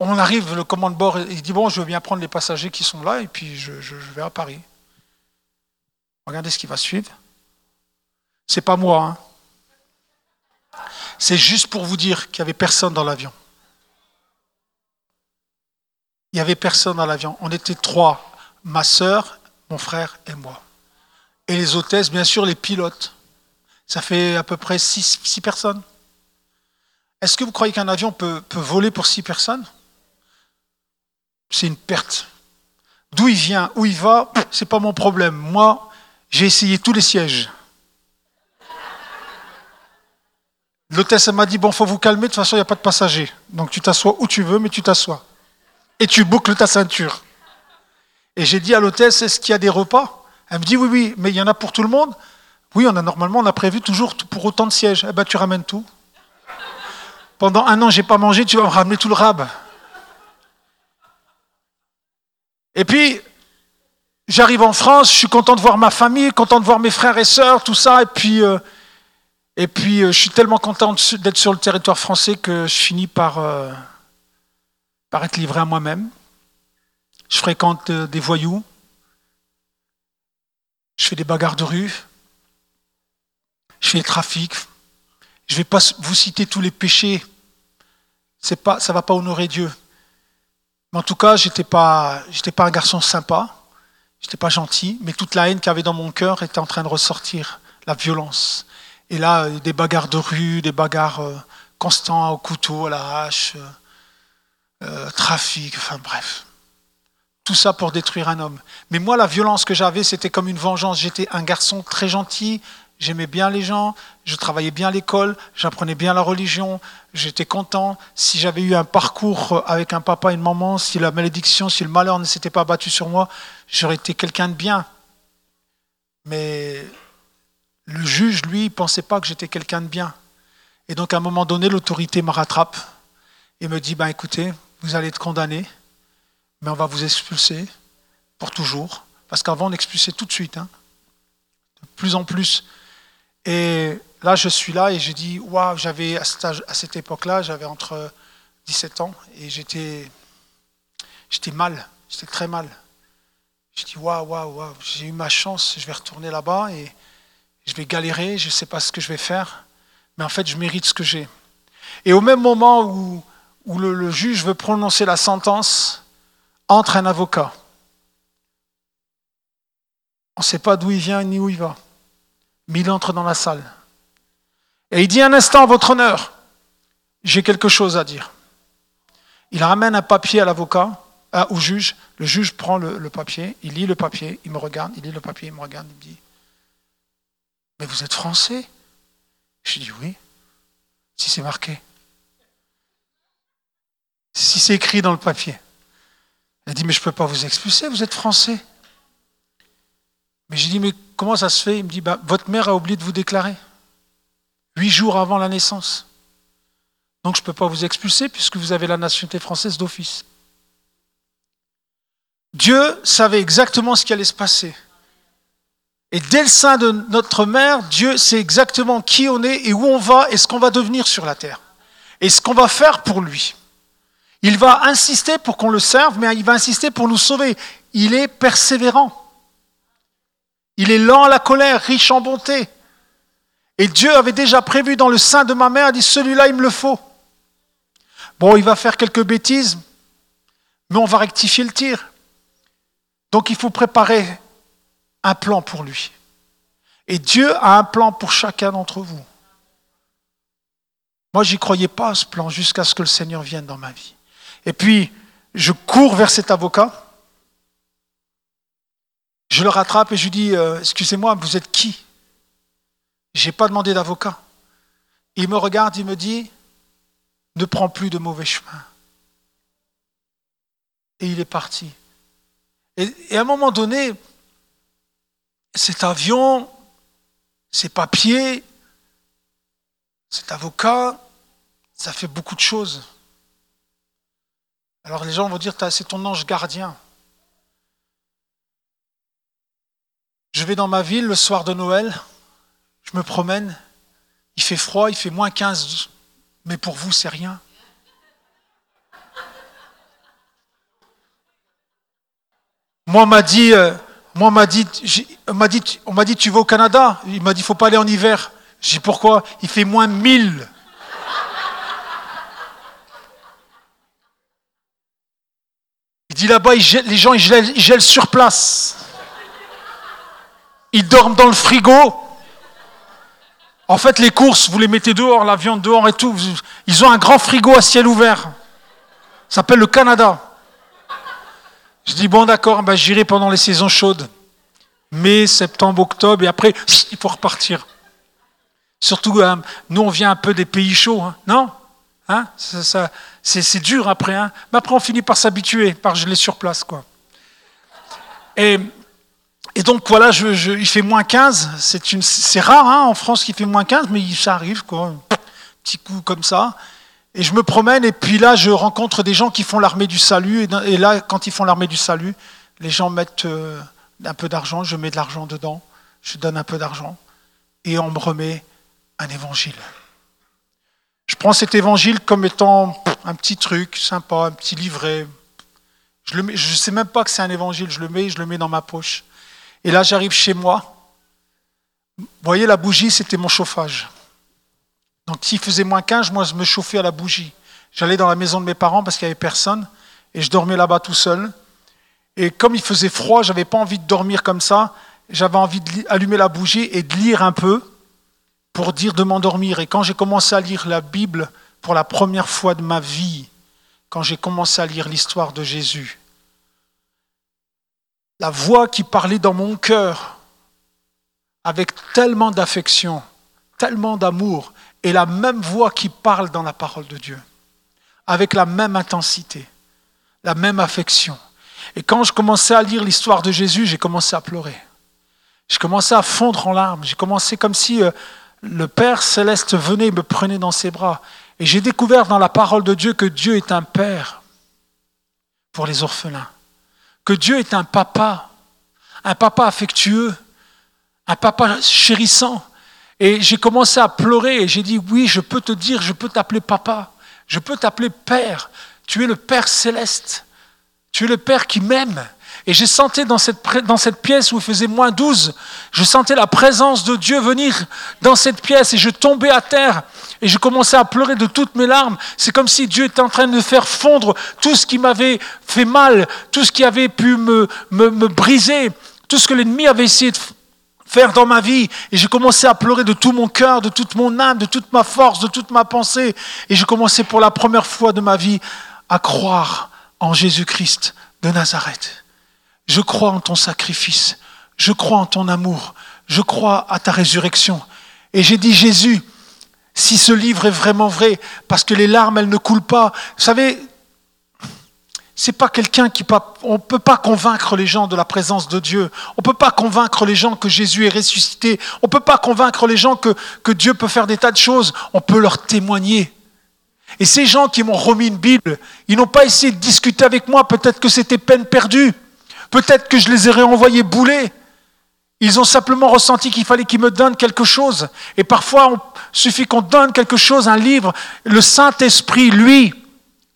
on arrive, le commande bord, il dit bon, je veux bien prendre les passagers qui sont là et puis je, je vais à Paris. Regardez ce qui va suivre. C'est pas moi, hein C'est juste pour vous dire qu'il n'y avait personne dans l'avion. Il n'y avait personne dans l'avion. On était trois, ma sœur, mon frère et moi. Et les hôtesses, bien sûr, les pilotes. Ça fait à peu près six, personnes. Est-ce que vous croyez qu'un avion peut, voler pour six personnes? C'est une perte. D'où il vient, où il va, c'est pas mon problème. Moi, j'ai essayé tous les sièges. L'hôtesse m'a dit, bon, faut vous calmer, de toute façon, il n'y a pas de passagers. Donc tu t'assois où tu veux, mais tu t'assois. Et tu boucles ta ceinture. Et j'ai dit à l'hôtesse, est-ce qu'il y a des repas? Elle me dit, oui, oui, mais il y en a pour tout le monde. Oui, on a normalement, on a prévu toujours pour autant de sièges. Eh ben, tu ramènes tout. Pendant un an, j'ai pas mangé, tu vas me ramener tout le rab. Et puis, j'arrive en France, je suis content de voir ma famille, content de voir mes frères et sœurs, tout ça. Et puis, euh, et puis euh, je suis tellement content d'être sur le territoire français que je finis par, euh, par être livré à moi-même. Je fréquente des voyous. Je fais des bagarres de rue. Je fais le trafic. Je ne vais pas vous citer tous les péchés. Pas, ça ne va pas honorer Dieu. Mais en tout cas, je n'étais pas, pas un garçon sympa, je n'étais pas gentil, mais toute la haine qu'il y avait dans mon cœur était en train de ressortir, la violence. Et là, des bagarres de rue, des bagarres euh, constants au couteau, à la hache, euh, euh, trafic, enfin bref. Tout ça pour détruire un homme. Mais moi, la violence que j'avais, c'était comme une vengeance. J'étais un garçon très gentil, J'aimais bien les gens, je travaillais bien à l'école, j'apprenais bien la religion, j'étais content. Si j'avais eu un parcours avec un papa et une maman, si la malédiction, si le malheur ne s'était pas abattu sur moi, j'aurais été quelqu'un de bien. Mais le juge, lui, ne pensait pas que j'étais quelqu'un de bien. Et donc à un moment donné, l'autorité me rattrape et me dit, ben écoutez, vous allez être condamné, mais on va vous expulser pour toujours. Parce qu'avant, on expulsait tout de suite. Hein. De plus en plus, et là, je suis là et j'ai dit, waouh, j'avais à cette époque-là, j'avais entre 17 ans et j'étais, j'étais mal, j'étais très mal. J'ai dit, waouh, waouh, waouh, j'ai eu ma chance, je vais retourner là-bas et je vais galérer, je ne sais pas ce que je vais faire, mais en fait, je mérite ce que j'ai. Et au même moment où, où le, juge veut prononcer la sentence, entre un avocat. On ne sait pas d'où il vient ni où il va mais il entre dans la salle. Et il dit un instant, votre honneur, j'ai quelque chose à dire. Il ramène un papier à l'avocat, au juge. Le juge prend le, papier, il lit le papier, il me regarde, il lit le papier, il me regarde, il me dit Mais vous êtes français? Je dis Oui, si c'est marqué. Si c'est écrit dans le papier. Il dit Mais je ne peux pas vous expulser, vous êtes français. Mais j'ai dit, mais comment ça se fait? Il me dit, bah, votre mère a oublié de vous déclarer. Huit jours avant la naissance. Donc je ne peux pas vous expulser puisque vous avez la nationalité française d'office. Dieu savait exactement ce qui allait se passer. Et dès le sein de notre mère, Dieu sait exactement qui on est et où on va et ce qu'on va devenir sur la terre. Et ce qu'on va faire pour lui. Il va insister pour qu'on le serve, mais il va insister pour nous sauver. Il est persévérant. Il est lent à la colère, riche en bonté. Et Dieu avait déjà prévu dans le sein de ma mère, dit, celui-là, il me le faut. Bon, il va faire quelques bêtises, mais on va rectifier le tir. Donc il faut préparer un plan pour lui. Et Dieu a un plan pour chacun d'entre vous. Moi, j'y croyais pas à ce plan jusqu'à ce que le Seigneur vienne dans ma vie. Et puis, je cours vers cet avocat. Je le rattrape et je lui dis, euh, excusez-moi, vous êtes qui? Je n'ai pas demandé d'avocat. Il me regarde, il me dit, ne prends plus de mauvais chemin. Et il est parti. Et, et à un moment donné, cet avion, ces papiers, cet avocat, ça fait beaucoup de choses. Alors les gens vont dire, c'est ton ange gardien. Je vais dans ma ville le soir de Noël, je me promène, il fait froid, il fait moins 15, mais pour vous, c'est rien. Moi, on m'a dit, euh, moi, m'a dit, m'a dit, on m'a dit, tu vas au Canada? Il m'a dit, faut pas aller en hiver. J'ai dit, pourquoi? Il fait moins 1000. Il dit là-bas, les gens, ils gèlent, sur place. Ils dorment dans le frigo. En fait, les courses, vous les mettez dehors, la viande dehors et tout. Ils ont un grand frigo à ciel ouvert. Ça s'appelle le Canada. Je dis, bon, d'accord, ben, j'irai pendant les saisons chaudes. Mai, septembre, octobre, et après, il faut repartir. Surtout, hein, nous, on vient un peu des pays chauds, hein. non? Hein? Ça, C'est dur après. Hein Mais après, on finit par s'habituer, par geler sur place. Quoi. Et, et donc, voilà, il fait moins 15. C'est rare hein, en France qu'il fait moins 15, mais ça arrive. Quoi. Petit coup comme ça. Et je me promène, et puis là, je rencontre des gens qui font l'armée du salut. Et, là, quand ils font l'armée du salut, les gens mettent euh, un peu d'argent, je mets de l'argent dedans, je donne un peu d'argent, et on me remet un évangile. Je prends cet évangile comme étant un petit truc sympa, un petit livret. Je ne sais même pas que c'est un évangile, je le mets, je le mets dans ma poche. Et là, j'arrive chez moi. Vous voyez, la bougie, c'était mon chauffage. Donc s'il faisait moins 15, moi, je me chauffais à la bougie. J'allais dans la maison de mes parents parce qu'il n'y avait personne, et je dormais là-bas tout seul. Et comme il faisait froid, je n'avais pas envie de dormir comme ça. J'avais envie d'allumer la bougie et de lire un peu pour dire de m'endormir. Et quand j'ai commencé à lire la Bible pour la première fois de ma vie, quand j'ai commencé à lire l'histoire de Jésus, la voix qui parlait dans mon cœur avec tellement d'affection, tellement d'amour, est la même voix qui parle dans la parole de Dieu, avec la même intensité, la même affection. Et quand je commençais à lire l'histoire de Jésus, j'ai commencé à pleurer. J'ai commencé à fondre en larmes. J'ai commencé comme si euh, le Père céleste venait et me prenait dans ses bras. Et j'ai découvert dans la parole de Dieu que Dieu est un Père pour les orphelins, que Dieu est un papa, un papa affectueux, un papa chérissant. Et j'ai commencé à pleurer et j'ai dit, oui, je peux te dire, je peux t'appeler papa, je peux t'appeler Père, tu es le Père céleste, tu es le Père qui m'aime. Et j'ai senti dans cette, dans cette pièce où il faisait moins 12, je sentais la présence de Dieu venir dans cette pièce et je tombais à terre et je commençais à pleurer de toutes mes larmes. C'est comme si Dieu était en train de faire fondre tout ce qui m'avait fait mal, tout ce qui avait pu me, me, me briser, tout ce que l'ennemi avait essayé de faire dans ma vie. Et j'ai commencé à pleurer de tout mon cœur, de toute mon âme, de toute ma force, de toute ma pensée. Et j'ai commencé pour la première fois de ma vie à croire en Jésus-Christ de Nazareth. Je crois en ton sacrifice. Je crois en ton amour. Je crois à ta résurrection. Et j'ai dit, Jésus, si ce livre est vraiment vrai, parce que les larmes, elles ne coulent pas. Vous savez, c'est pas quelqu'un qui on peut pas convaincre les gens de la présence de Dieu. On peut pas convaincre les gens que Jésus est ressuscité. On peut pas convaincre les gens que, que Dieu peut faire des tas de choses. On peut leur témoigner. Et ces gens qui m'ont remis une Bible, ils n'ont pas essayé de discuter avec moi. Peut-être que c'était peine perdue. Peut-être que je les ai envoyés bouler. Ils ont simplement ressenti qu'il fallait qu'ils me donnent quelque chose. Et parfois, il suffit qu'on donne quelque chose, un livre. Le Saint-Esprit, lui,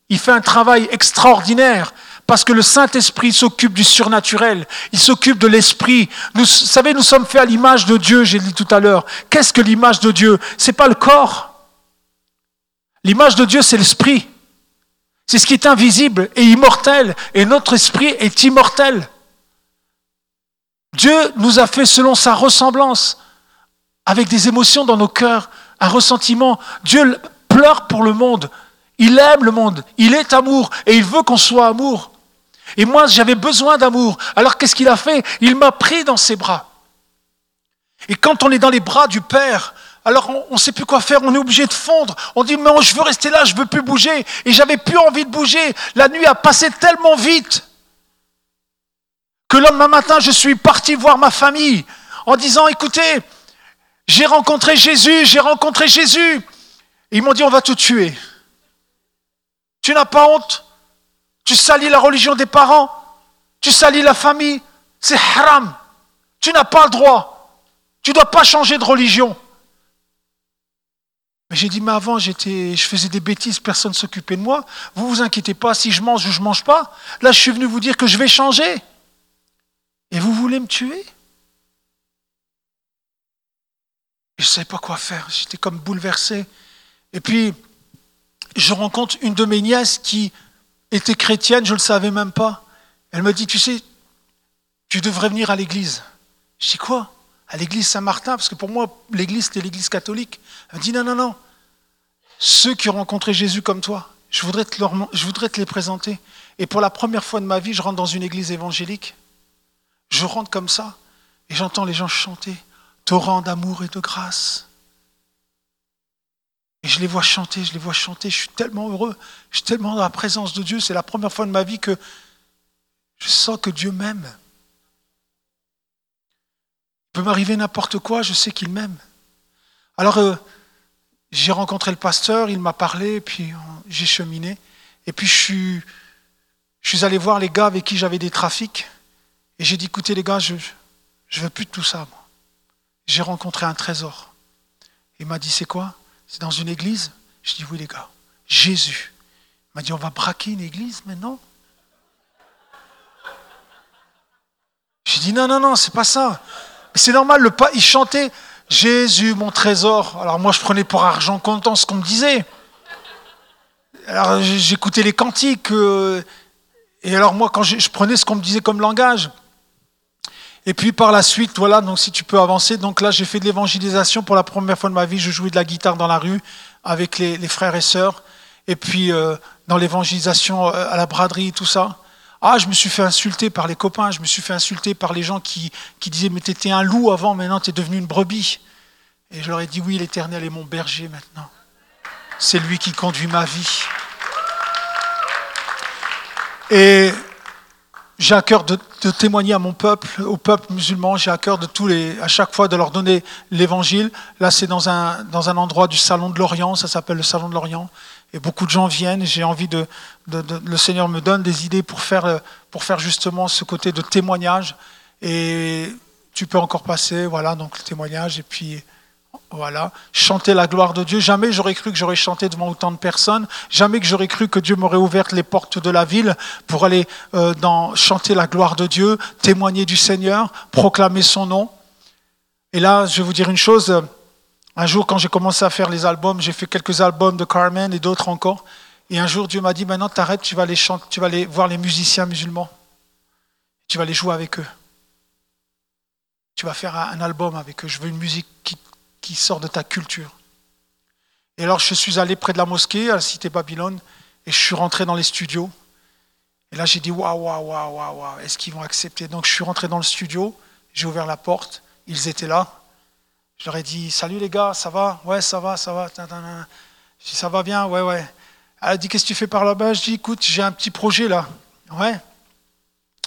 il fait un travail extraordinaire. Parce que le Saint-Esprit s'occupe du surnaturel, il s'occupe de l'esprit. Vous savez, nous sommes faits à l'image de Dieu, j'ai dit tout à l'heure. Qu'est-ce que l'image de Dieu? Ce n'est pas le corps. L'image de Dieu, c'est l'esprit. C'est ce qui est invisible et immortel, et notre esprit est immortel. Dieu nous a fait selon sa ressemblance, avec des émotions dans nos cœurs, un ressentiment. Dieu pleure pour le monde, il aime le monde, il est amour, et il veut qu'on soit amour. Et moi, j'avais besoin d'amour. Alors qu'est-ce qu'il a fait? Il m'a pris dans ses bras. Et quand on est dans les bras du Père, alors on ne sait plus quoi faire, on est obligé de fondre. On dit, mais je veux rester là, je veux plus bouger. Et j'avais plus envie de bouger. La nuit a passé tellement vite que le lendemain matin, je suis parti voir ma famille en disant, écoutez, j'ai rencontré Jésus, j'ai rencontré Jésus. Ils m'ont dit, on va te tuer. Tu n'as pas honte? Tu salis la religion des parents? Tu salis la famille? C'est haram. Tu n'as pas le droit. Tu ne dois pas changer de religion. Mais j'ai dit, mais avant, j'étais, je faisais des bêtises, personne ne s'occupait de moi. Vous vous inquiétez pas, si je mange ou je ne mange pas. Là, je suis venu vous dire que je vais changer. Et vous voulez me tuer? Je ne savais pas quoi faire. J'étais comme bouleversé. Et puis, je rencontre une de mes nièces qui était chrétienne, je ne le savais même pas. Elle me dit, tu sais, tu devrais venir à l'église. Je dis quoi? À l'église Saint-Martin Parce que pour moi, l'église, c'était l'église catholique. Elle me dit, non, non, non. Ceux qui ont rencontré Jésus comme toi, je voudrais, te je voudrais te les présenter. Et pour la première fois de ma vie, je rentre dans une église évangélique. Je rentre comme ça et j'entends les gens chanter Torrent d'amour et de grâce. Et je les vois chanter, je les vois chanter, je suis tellement heureux, je suis tellement dans la présence de Dieu. C'est la première fois de ma vie que je sens que Dieu m'aime. Il peut m'arriver n'importe quoi, je sais qu'il m'aime. Alors, euh, j'ai rencontré le pasteur, il m'a parlé, puis j'ai cheminé. Et puis, je suis, je suis allé voir les gars avec qui j'avais des trafics. Et j'ai dit, écoutez les gars, je ne veux plus de tout ça. J'ai rencontré un trésor. Il m'a dit, c'est quoi? C'est dans une église? Je dis, oui les gars, Jésus. Il m'a dit, on va braquer une église maintenant? J'ai dit, non, non, non, c'est pas ça. C'est normal, le pas, il chantait Jésus, mon trésor. Alors moi, je prenais pour argent comptant ce qu'on me disait. Alors j'écoutais les cantiques. Euh, et alors moi, quand je, prenais ce qu'on me disait comme langage, et puis par la suite, voilà, donc si tu peux avancer, donc là j'ai fait de l'évangélisation pour la première fois de ma vie, je jouais de la guitare dans la rue avec les, frères et sœurs, et puis euh, dans l'évangélisation euh, à la braderie, tout ça. Ah, je me suis fait insulter par les copains, je me suis fait insulter par les gens qui, qui disaient mais t'étais un loup avant, maintenant t'es devenu une brebis. Et je leur ai dit oui, l'Éternel est mon berger maintenant. C'est lui qui conduit ma vie. Et j'ai à cœur de, témoigner à mon peuple, au peuple musulman, j'ai à cœur de tous les, à chaque fois de leur donner l'évangile. Là, c'est dans un, dans un endroit du Salon de l'Orient, ça s'appelle le Salon de l'Orient. Et beaucoup de gens viennent, j'ai envie de, de, Le Seigneur me donne des idées pour faire, pour faire justement ce côté de témoignage. Et tu peux encore passer, voilà, donc le témoignage. Et puis, voilà, chanter la gloire de Dieu. Jamais j'aurais cru que j'aurais chanté devant autant de personnes. Jamais que j'aurais cru que Dieu m'aurait ouvert les portes de la ville pour aller euh, dans, chanter la gloire de Dieu, témoigner du Seigneur, proclamer son nom. Et là, je vais vous dire une chose. Un jour, quand j'ai commencé à faire les albums, j'ai fait quelques albums de Carmen et d'autres encore. Et un jour, Dieu m'a dit, maintenant, t'arrêtes, tu vas aller chanter, tu vas aller voir les musiciens musulmans. Tu vas aller jouer avec eux. Tu vas faire un album avec eux. Je veux une musique qui qui sort de ta culture. Et alors je suis allé près de la mosquée, à la cité Babylone, et je suis rentré dans les studios. Et là j'ai dit waouh, waouh, waouh, waouh, est-ce qu'ils vont accepter? Donc je suis rentré dans le studio, j'ai ouvert la porte, ils étaient là. Je leur ai dit salut les gars, ça va? Ouais, ça va, ça va. Je dis ça va bien, ouais, ouais. Elle a dit qu'est-ce que tu fais par là-bas? Je dis écoute, j'ai un petit projet là. Ouais.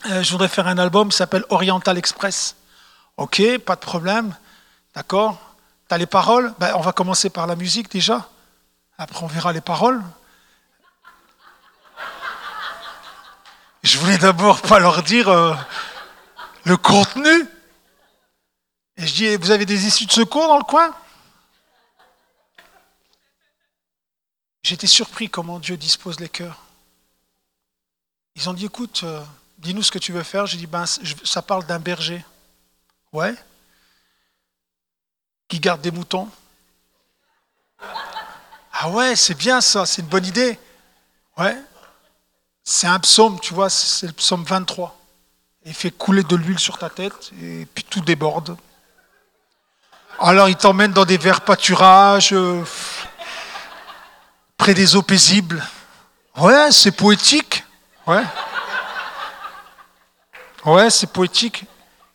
Euh, je voudrais faire un album qui s'appelle Oriental Express. Ok, pas de problème. D'accord T'as les paroles? Ben, On va commencer par la musique déjà. Après, on verra les paroles. Je voulais d'abord pas leur dire euh, le contenu. Et je dis, vous avez des issues de secours dans le coin? J'étais surpris comment Dieu dispose les cœurs. Ils ont dit, écoute, euh, dis-nous ce que tu veux faire. J'ai dit, ben, ça parle d'un berger. Ouais qui garde des moutons Ah ouais, c'est bien ça, c'est une bonne idée. Ouais. C'est un psaume, tu vois, c'est le psaume 23. Il fait couler de l'huile sur ta tête et puis tout déborde. Alors il t'emmène dans des verts pâturages, euh, près des eaux paisibles. Ouais, c'est poétique. Ouais. Ouais, c'est poétique.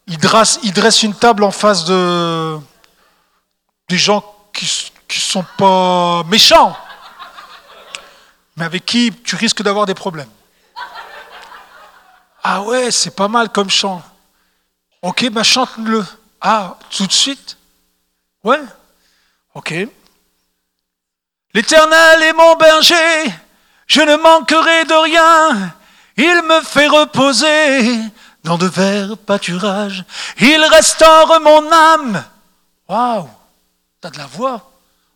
Il dresse, une table en face de, des gens qui ne sont pas méchants, mais avec qui tu risques d'avoir des problèmes. Ah ouais, c'est pas mal comme chant. Ok, ben chante-le. Ah, tout de suite Ouais Ok. L'Éternel est mon berger, je ne manquerai de rien. Il me fait reposer dans de verts pâturages. Il restaure mon âme. Waouh T'as de la voix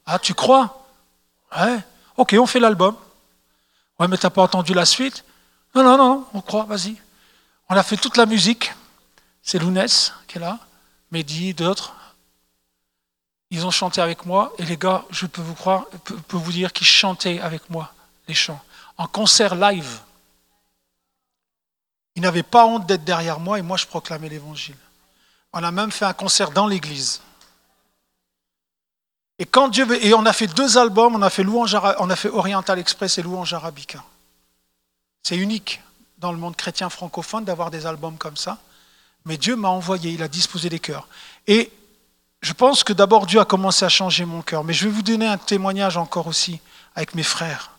Ah, tu crois? Ouais. Ok, on fait l'album. Ouais, mais t'as pas entendu la suite? Non, non, non, on croit, vas-y. On a fait toute la musique. C'est Lounès qui est là, Mehdi, d'autres. Ils ont chanté avec moi et les gars, je peux vous croire, peux vous dire qu'ils chantaient avec moi les chants en concert live. Ils n'avaient pas honte d'être derrière moi et moi je proclamais l'évangile. On a même fait un concert dans l'église. Et quand Dieu et on a fait deux albums, on a fait louange, on a fait Oriental Express et louange arabica. C'est unique dans le monde chrétien francophone d'avoir des albums comme ça. Mais Dieu m'a envoyé, il a disposé des cœurs. Et je pense que d'abord Dieu a commencé à changer mon cœur. Mais je vais vous donner un témoignage encore aussi avec mes frères.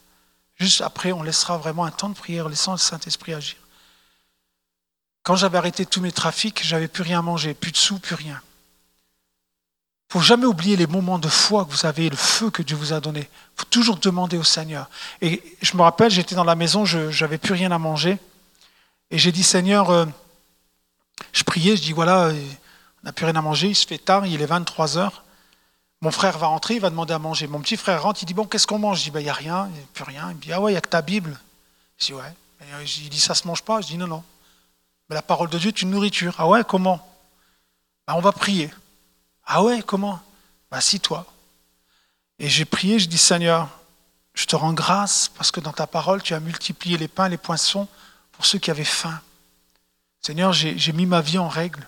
Juste après, on laissera vraiment un temps de prière, laissant le Saint-Esprit agir. Quand j'avais arrêté tous mes trafics, j'avais plus rien à manger, plus de sous, plus rien. Il faut jamais oublier les moments de foi que vous avez, le feu que Dieu vous a donné. Il faut toujours demander au Seigneur. Et je me rappelle, j'étais dans la maison, je n'avais plus rien à manger. Et j'ai dit, Seigneur, euh, je priais, je dis, voilà, euh, on n'a plus rien à manger, il se fait tard, il est 23 heures. Mon frère va rentrer, il va demander à manger. Mon petit frère rentre, il dit, bon, qu'est-ce qu'on mange? Je dis, ben, il n'y a rien, il n'y a plus rien. Il me dit, ah ouais, il n'y a que ta Bible. Je dis, ouais. Euh, il dit, ça ne se mange pas? Je dis, non, non. Mais la parole de Dieu est une nourriture. Ah ouais, comment? Ben, On va prier. Ah ouais, comment? Ben, si toi. Et j'ai prié, je dis, Seigneur, je te rends grâce parce que dans ta parole, tu as multiplié les pains, les poissons pour ceux qui avaient faim. Seigneur, j'ai mis ma vie en règle.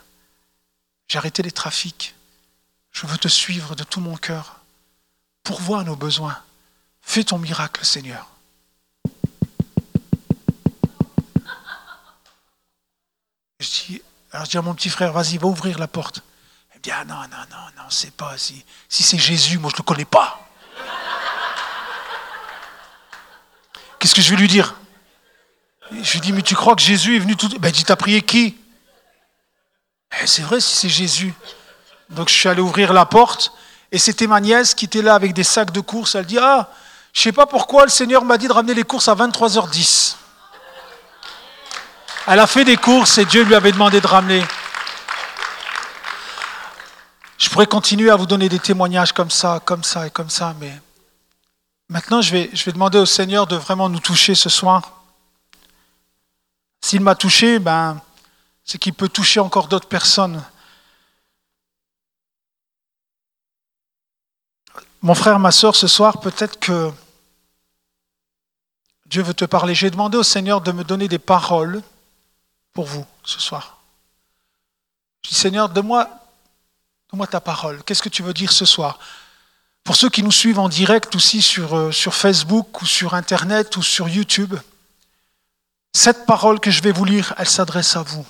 J'ai arrêté les trafics. Je veux te suivre de tout mon cœur. Pourvois nos besoins. Fais ton miracle, Seigneur. Je dis, alors je dis à mon petit frère, vas-y, va ouvrir la porte. Il me dit, ah non, non, non, non, c'est pas si, si c'est Jésus, moi je ne le connais pas. Qu'est-ce que je vais lui dire? Je lui dis, mais tu crois que Jésus est venu tout... Ben, dit, t'as prié qui? C'est vrai si c'est Jésus. Donc je suis allé ouvrir la porte et c'était ma nièce qui était là avec des sacs de courses. Elle dit, ah, je sais pas pourquoi le Seigneur m'a dit de ramener les courses à 23h10. Elle a fait des courses et Dieu lui avait demandé de ramener. Je pourrais continuer à vous donner des témoignages comme ça, comme ça et comme ça, mais maintenant je vais, je vais demander au Seigneur de vraiment nous toucher ce soir. S'il m'a touché, ben, c'est qu'il peut toucher encore d'autres personnes. Mon frère, ma soeur, ce soir, peut-être que Dieu veut te parler. J'ai demandé au Seigneur de me donner des paroles pour vous ce soir. Je dis, Seigneur, donne-moi donne ta parole. Qu'est-ce que tu veux dire ce soir? Pour ceux qui nous suivent en direct aussi euh, sur Facebook ou sur Internet ou sur YouTube, cette parole que je vais vous lire, elle s'adresse à vous.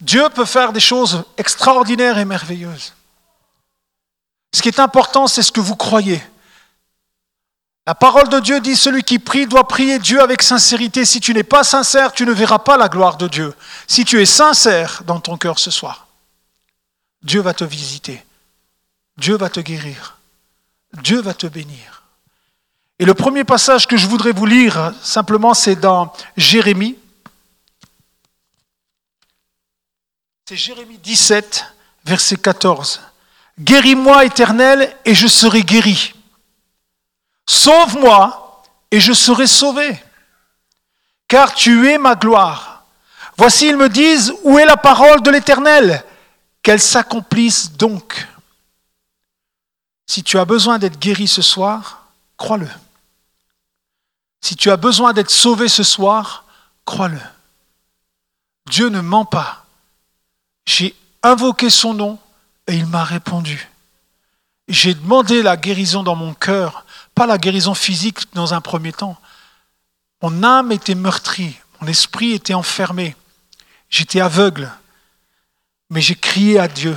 Dieu peut faire des choses extraordinaires et merveilleuses. Ce qui est important, c'est ce que vous croyez. La parole de Dieu dit, celui qui prie doit prier Dieu avec sincérité. Si tu n'es pas sincère, tu ne verras pas la gloire de Dieu. Si tu es sincère dans ton cœur ce soir, Dieu va te visiter. Dieu va te guérir. Dieu va te bénir. Et le premier passage que je voudrais vous lire, simplement, c'est dans Jérémie. C'est Jérémie 17, verset 14. Guéris-moi, éternel, et je serai guéri. Sauve-moi et je serai sauvé, car tu es ma gloire. Voici, ils me disent, où est la parole de l'Éternel? Qu'elle s'accomplisse donc. Si tu as besoin d'être guéri ce soir, crois-le. Si tu as besoin d'être sauvé ce soir, crois-le. Dieu ne ment pas. J'ai invoqué son nom et il m'a répondu. J'ai demandé la guérison dans mon cœur pas la guérison physique dans un premier temps. Mon âme était meurtrie, mon esprit était enfermé, j'étais aveugle, mais j'ai crié à Dieu,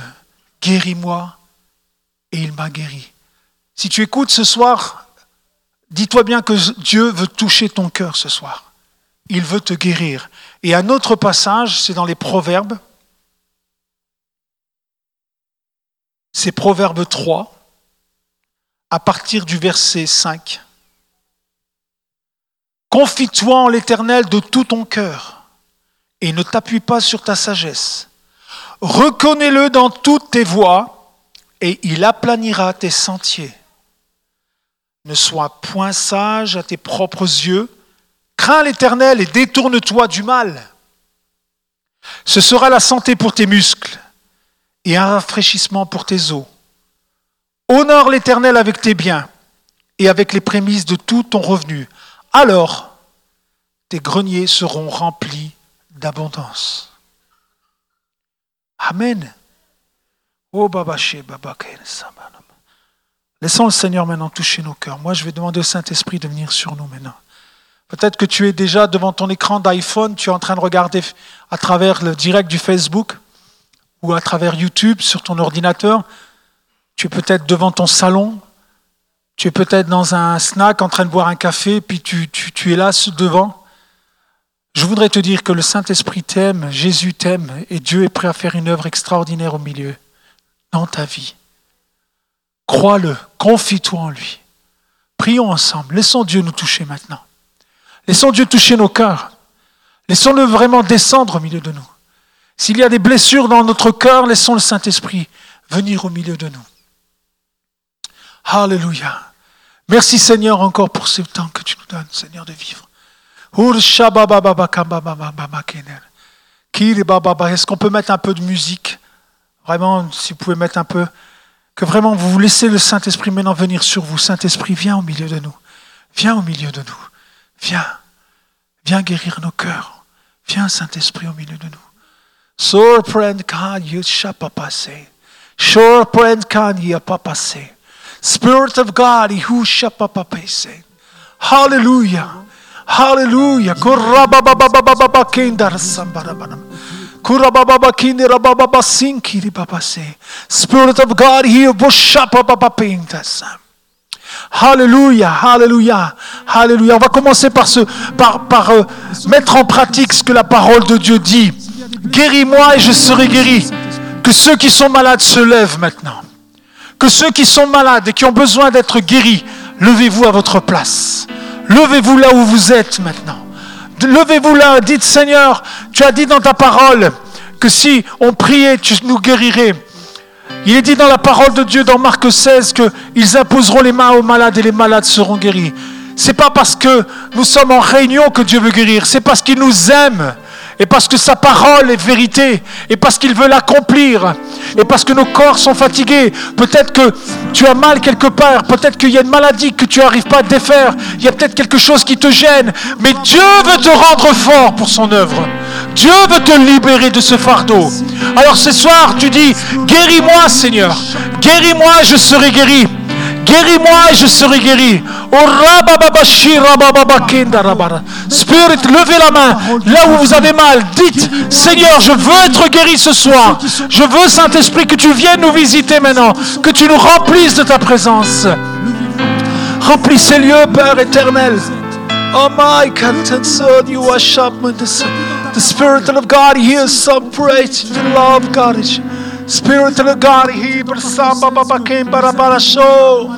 guéris-moi, et il m'a guéri. Si tu écoutes ce soir, dis-toi bien que Dieu veut toucher ton cœur ce soir. Il veut te guérir. Et un autre passage, c'est dans les Proverbes. C'est Proverbe 3 à partir du verset 5. Confie-toi en l'Éternel de tout ton cœur et ne t'appuie pas sur ta sagesse. Reconnais-le dans toutes tes voies et il aplanira tes sentiers. Ne sois point sage à tes propres yeux. Crains l'Éternel et détourne-toi du mal. Ce sera la santé pour tes muscles et un rafraîchissement pour tes os. Honore l'Éternel avec tes biens et avec les prémices de tout ton revenu. Alors, tes greniers seront remplis d'abondance. Amen. Laissons le Seigneur maintenant toucher nos cœurs. Moi, je vais demander au Saint-Esprit de venir sur nous maintenant. Peut-être que tu es déjà devant ton écran d'iPhone, tu es en train de regarder à travers le direct du Facebook ou à travers YouTube sur ton ordinateur. Tu es peut-être devant ton salon, tu es peut-être dans un snack en train de boire un café, puis tu, tu es là devant. Je voudrais te dire que le Saint-Esprit t'aime, Jésus t'aime, et Dieu est prêt à faire une œuvre extraordinaire au milieu, dans ta vie. Crois-le, confie-toi en lui. Prions ensemble, laissons Dieu nous toucher maintenant. Laissons Dieu toucher nos cœurs. Laissons-le vraiment descendre au milieu de nous. S'il y a des blessures dans notre cœur, laissons le Saint-Esprit venir au milieu de nous. Alléluia. Merci Seigneur encore pour ce temps que tu nous donnes, Seigneur, de vivre. Est-ce qu'on peut mettre un peu de musique Vraiment, si vous pouvez mettre un peu que vraiment vous laissez le Saint-Esprit maintenant venir sur vous. Saint-Esprit, viens au milieu de nous. Viens au milieu de nous. Viens. Viens guérir nos cœurs. Viens, Saint-Esprit, au milieu de nous. Surprend kan pas passer. Surprend kan pas passer. Spirit of God, who pas passer. Hallelujah. Hallelujah. Spirit of God here, Alléluia, Alléluia, Alléluia. On va commencer par, ce, par, par euh, mettre en pratique ce que la parole de Dieu dit. Guéris-moi et je serai guéri. Que ceux qui sont malades se lèvent maintenant. Que ceux qui sont malades et qui ont besoin d'être guéris, levez-vous à votre place. Levez-vous là où vous êtes maintenant. Levez-vous là, dites Seigneur, tu as dit dans ta parole que si on priait, tu nous guérirais. Il est dit dans la parole de Dieu dans Marc 16 qu'ils imposeront les mains aux malades et les malades seront guéris. C'est pas parce que nous sommes en réunion que Dieu veut guérir, c'est parce qu'il nous aime et parce que sa parole est vérité, et parce qu'il veut l'accomplir, et parce que nos corps sont fatigués. Peut-être que tu as mal quelque part, peut-être qu'il y a une maladie que tu n'arrives pas à défaire, il y a peut-être quelque chose qui te gêne, mais Dieu veut te rendre fort pour son œuvre. Dieu veut te libérer de ce fardeau. Alors ce soir, tu dis, guéris-moi Seigneur, guéris-moi, je serai guéri. Guéris-moi et je serai guéri. Spirit, levez la main. Là où vous avez mal, dites, Seigneur, je veux être guéri ce soir. Je veux, Saint-Esprit, que tu viennes nous visiter maintenant. Que tu nous remplisses de ta présence. Remplis ces lieux, Père éternel. Oh my you are sharp the Spirit of God here, so pray to love God. Spirit of God, Hebrew, Samba, Baba, Kim, Barabara, Show.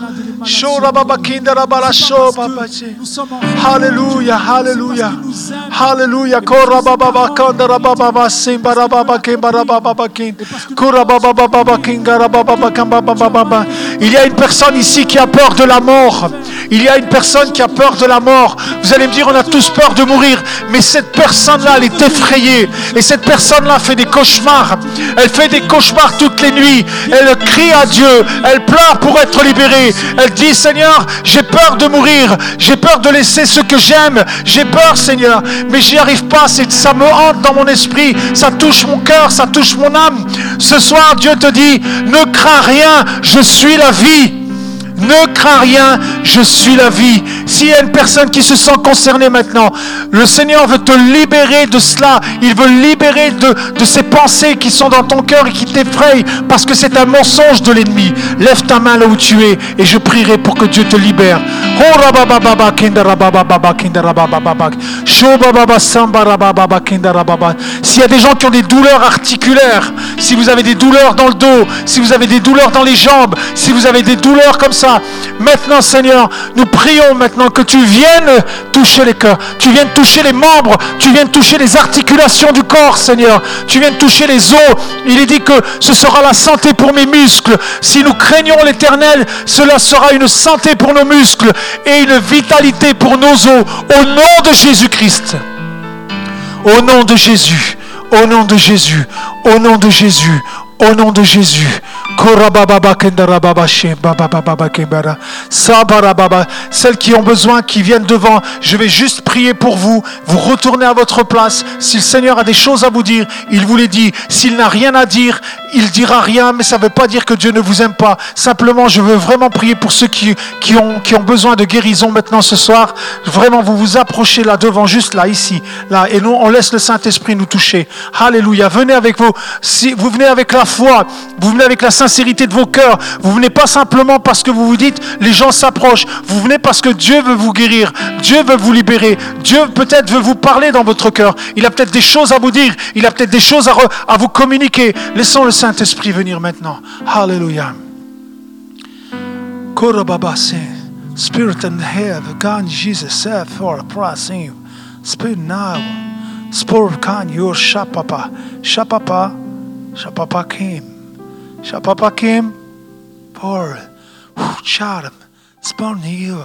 Il y a une personne ici qui a peur de la mort. Il y a une personne qui a peur de la mort. Vous allez me dire, on a tous peur de mourir. Mais cette personne-là, elle est effrayée. Et cette personne-là fait des cauchemars. Elle fait des cauchemars toutes les nuits. Elle crie à Dieu. Elle pleure pour être libérée. Dit, Seigneur, j'ai peur de mourir. J'ai peur de laisser ce que j'aime. J'ai peur, Seigneur. Mais j'y arrive pas. Ça me hante dans mon esprit. Ça touche mon cœur. Ça touche mon âme. Ce soir, Dieu te dit, ne crains rien. Je suis la vie. Ne crains rien, je suis la vie. S'il y a une personne qui se sent concernée maintenant, le Seigneur veut te libérer de cela. Il veut libérer de, ces pensées qui sont dans ton cœur et qui t'effrayent parce que c'est un mensonge de l'ennemi. Lève ta main là où tu es et je prierai pour que Dieu te libère. S'il y a des gens qui ont des douleurs articulaires, si vous avez des douleurs dans le dos, si vous avez des douleurs dans les jambes, si vous avez des douleurs comme ça, Maintenant, Seigneur, nous prions maintenant que tu viennes toucher les cœurs, tu viennes toucher les membres, tu viennes toucher les articulations du corps, Seigneur. Tu viennes toucher les os. Il est dit que ce sera la santé pour mes muscles. Si nous craignons l'éternel, cela sera une santé pour nos muscles et une vitalité pour nos os. Au nom de Jésus-Christ. Au nom de Jésus. Au nom de Jésus. Au nom de Jésus. Au nom de Jésus. Celles qui ont besoin, qui viennent devant, je vais juste prier pour vous. Vous retournez à votre place. Si le Seigneur a des choses à vous dire, il vous les dit. S'il n'a rien à dire, il dira rien, mais ça ne veut pas dire que Dieu ne vous aime pas. Simplement, je veux vraiment prier pour ceux qui, qui, ont, qui ont besoin de guérison maintenant ce soir. Vraiment, vous vous approchez là devant, juste là, ici, là, et nous, on laisse le Saint-Esprit nous toucher. Alléluia. Venez avec vous. Si vous venez avec la foi, vous venez avec la sincérité de vos cœurs. Vous venez pas simplement parce que vous vous dites, les gens s'approchent. Vous venez parce que Dieu veut vous guérir. Dieu veut vous libérer. Dieu peut-être veut vous parler dans votre cœur. Il a peut-être des choses à vous dire. Il a peut-être des choses à, vous communiquer. Laissons le Saint-Esprit venir maintenant. Alléluia. Shapapa came. Shapapa came for Chatham. Spawn you.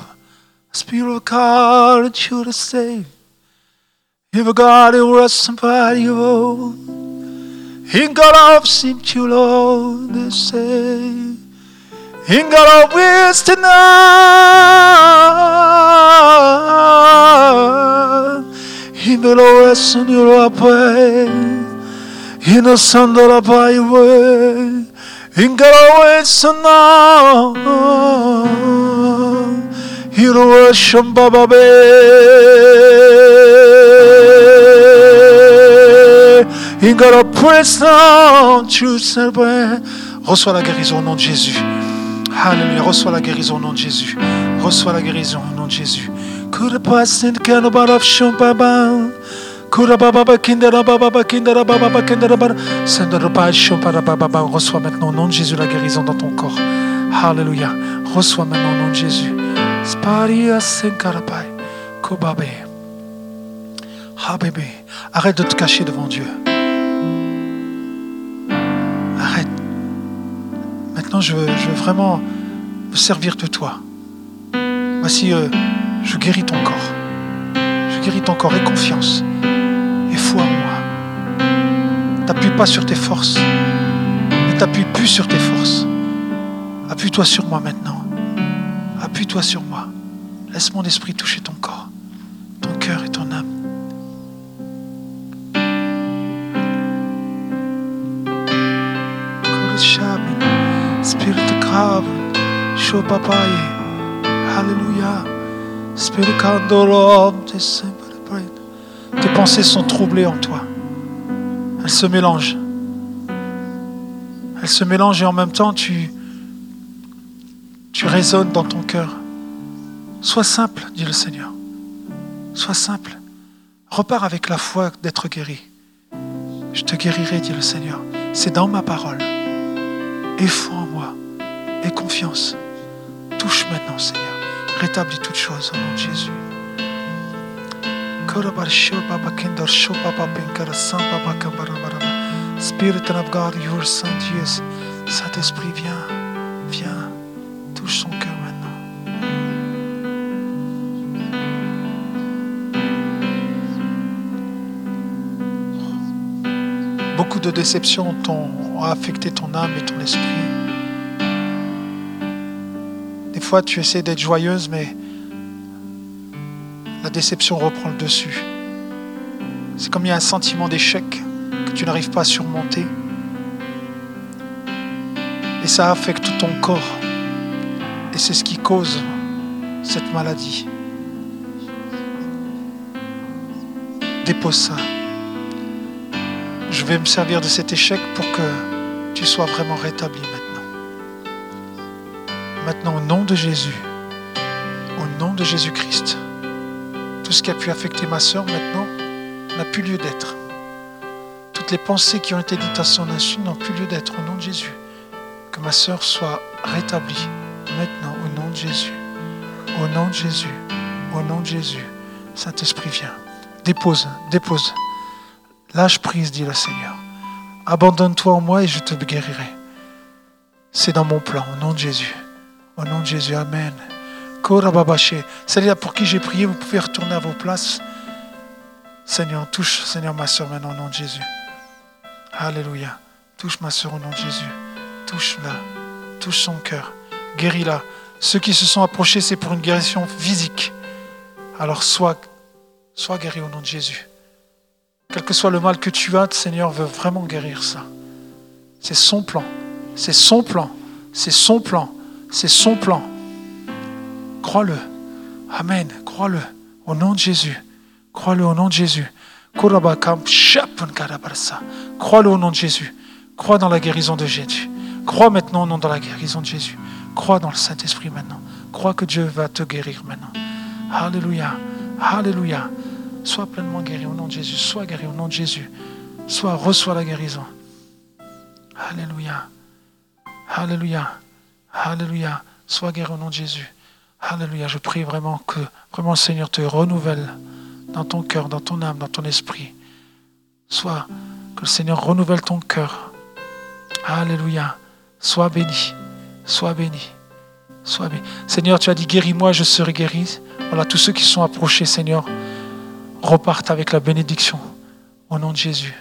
Spirit of God should save. If God was somebody you in God of seem to Lord the save. In God of wisdom In the lowest in your way. In the sun that I buy away. In God of wisdom In the worship Baba In God of prison, truth and Reçois la guérison au nom de Jésus. Alléluia. Reçois la guérison au nom de Jésus. Reçois la guérison au nom de Jésus. Reçois maintenant au nom de Jésus la guérison dans ton corps. Alléluia. Reçois maintenant au nom de Jésus. Arrête de te cacher devant Dieu. Arrête. Maintenant, je veux, vraiment me servir de toi. Voici, je guéris ton corps. Je guéris ton corps et confiance. T'appuie pas sur tes forces. Ne t'appuie plus sur tes forces. Appuie-toi sur moi maintenant. Appuie-toi sur moi. Laisse mon esprit toucher ton corps, ton cœur et ton âme. Tes pensées sont troublées en toi. Elles se mélangent. Elles se mélangent et en même temps tu, résonnes dans ton cœur. Sois simple, dit le Seigneur. Sois simple. Repars avec la foi d'être guéri. Je te guérirai, dit le Seigneur. C'est dans ma parole. Aie foi en moi. Aie confiance. Touche maintenant, Seigneur. Rétablis toutes choses au nom de Jésus. Spirit of God, your Son, Jesus. Saint-Esprit, viens, viens, touche son cœur. Beaucoup de déceptions ont affecté ton âme et ton esprit. Des fois, tu essaies d'être joyeuse, mais déception reprend le dessus. C'est comme il y a un sentiment d'échec que tu n'arrives pas à surmonter. Et ça affecte tout ton corps. Et c'est ce qui cause cette maladie. Dépose ça je vais me servir de cet échec pour que tu sois vraiment rétabli maintenant. Maintenant, au nom de Jésus, au nom de Jésus-Christ, tout ce qui a pu affecter ma soeur maintenant n'a plus lieu d'être. Toutes les pensées qui ont été dites à son insu n'ont plus lieu d'être au nom de Jésus. Que ma soeur soit rétablie maintenant au nom de Jésus. Au nom de Jésus. Au nom de Jésus. Saint-Esprit, viens. Dépose, dépose. Lâche prise, dit le Seigneur. Abandonne-toi en moi et je te guérirai. C'est dans mon plan, au nom de Jésus. Au nom de Jésus, Amen. Celle-là pour qui j'ai prié, vous pouvez retourner à vos places. Seigneur, touche, Seigneur, ma soeur maintenant au nom de Jésus. Alléluia. Touche ma soeur au nom de Jésus. Touche-la. Touche son cœur. Guéris-la. Ceux qui se sont approchés, c'est pour une guérison physique. Alors sois, sois guéri au nom de Jésus. Quel que soit le mal que tu as, le Seigneur veut vraiment guérir ça. C'est son plan. C'est son plan. C'est son plan. C'est son plan. Crois-le. Amen. Crois-le. Au nom de Jésus. Crois-le au nom de Jésus. Crois-le au nom de Jésus. Crois dans la guérison de Jésus. Crois maintenant au nom de la guérison de Jésus. Crois dans le Saint-Esprit maintenant. Crois que Dieu va te guérir maintenant. Alléluia. Alléluia. Sois pleinement guéri au nom de Jésus. Sois guéri au nom de Jésus. Sois, reçois la guérison. Alléluia. Alléluia. Alléluia. Sois guéri au nom de Jésus. Alléluia. Je prie vraiment que vraiment le Seigneur te renouvelle dans ton cœur, dans ton âme, dans ton esprit. Sois que le Seigneur renouvelle ton cœur. Alléluia. Sois béni. Sois béni. Sois béni. Seigneur, tu as dit guéris-moi, je serai guéri. Voilà, tous ceux qui sont approchés, Seigneur, repartent avec la bénédiction. Au nom de Jésus.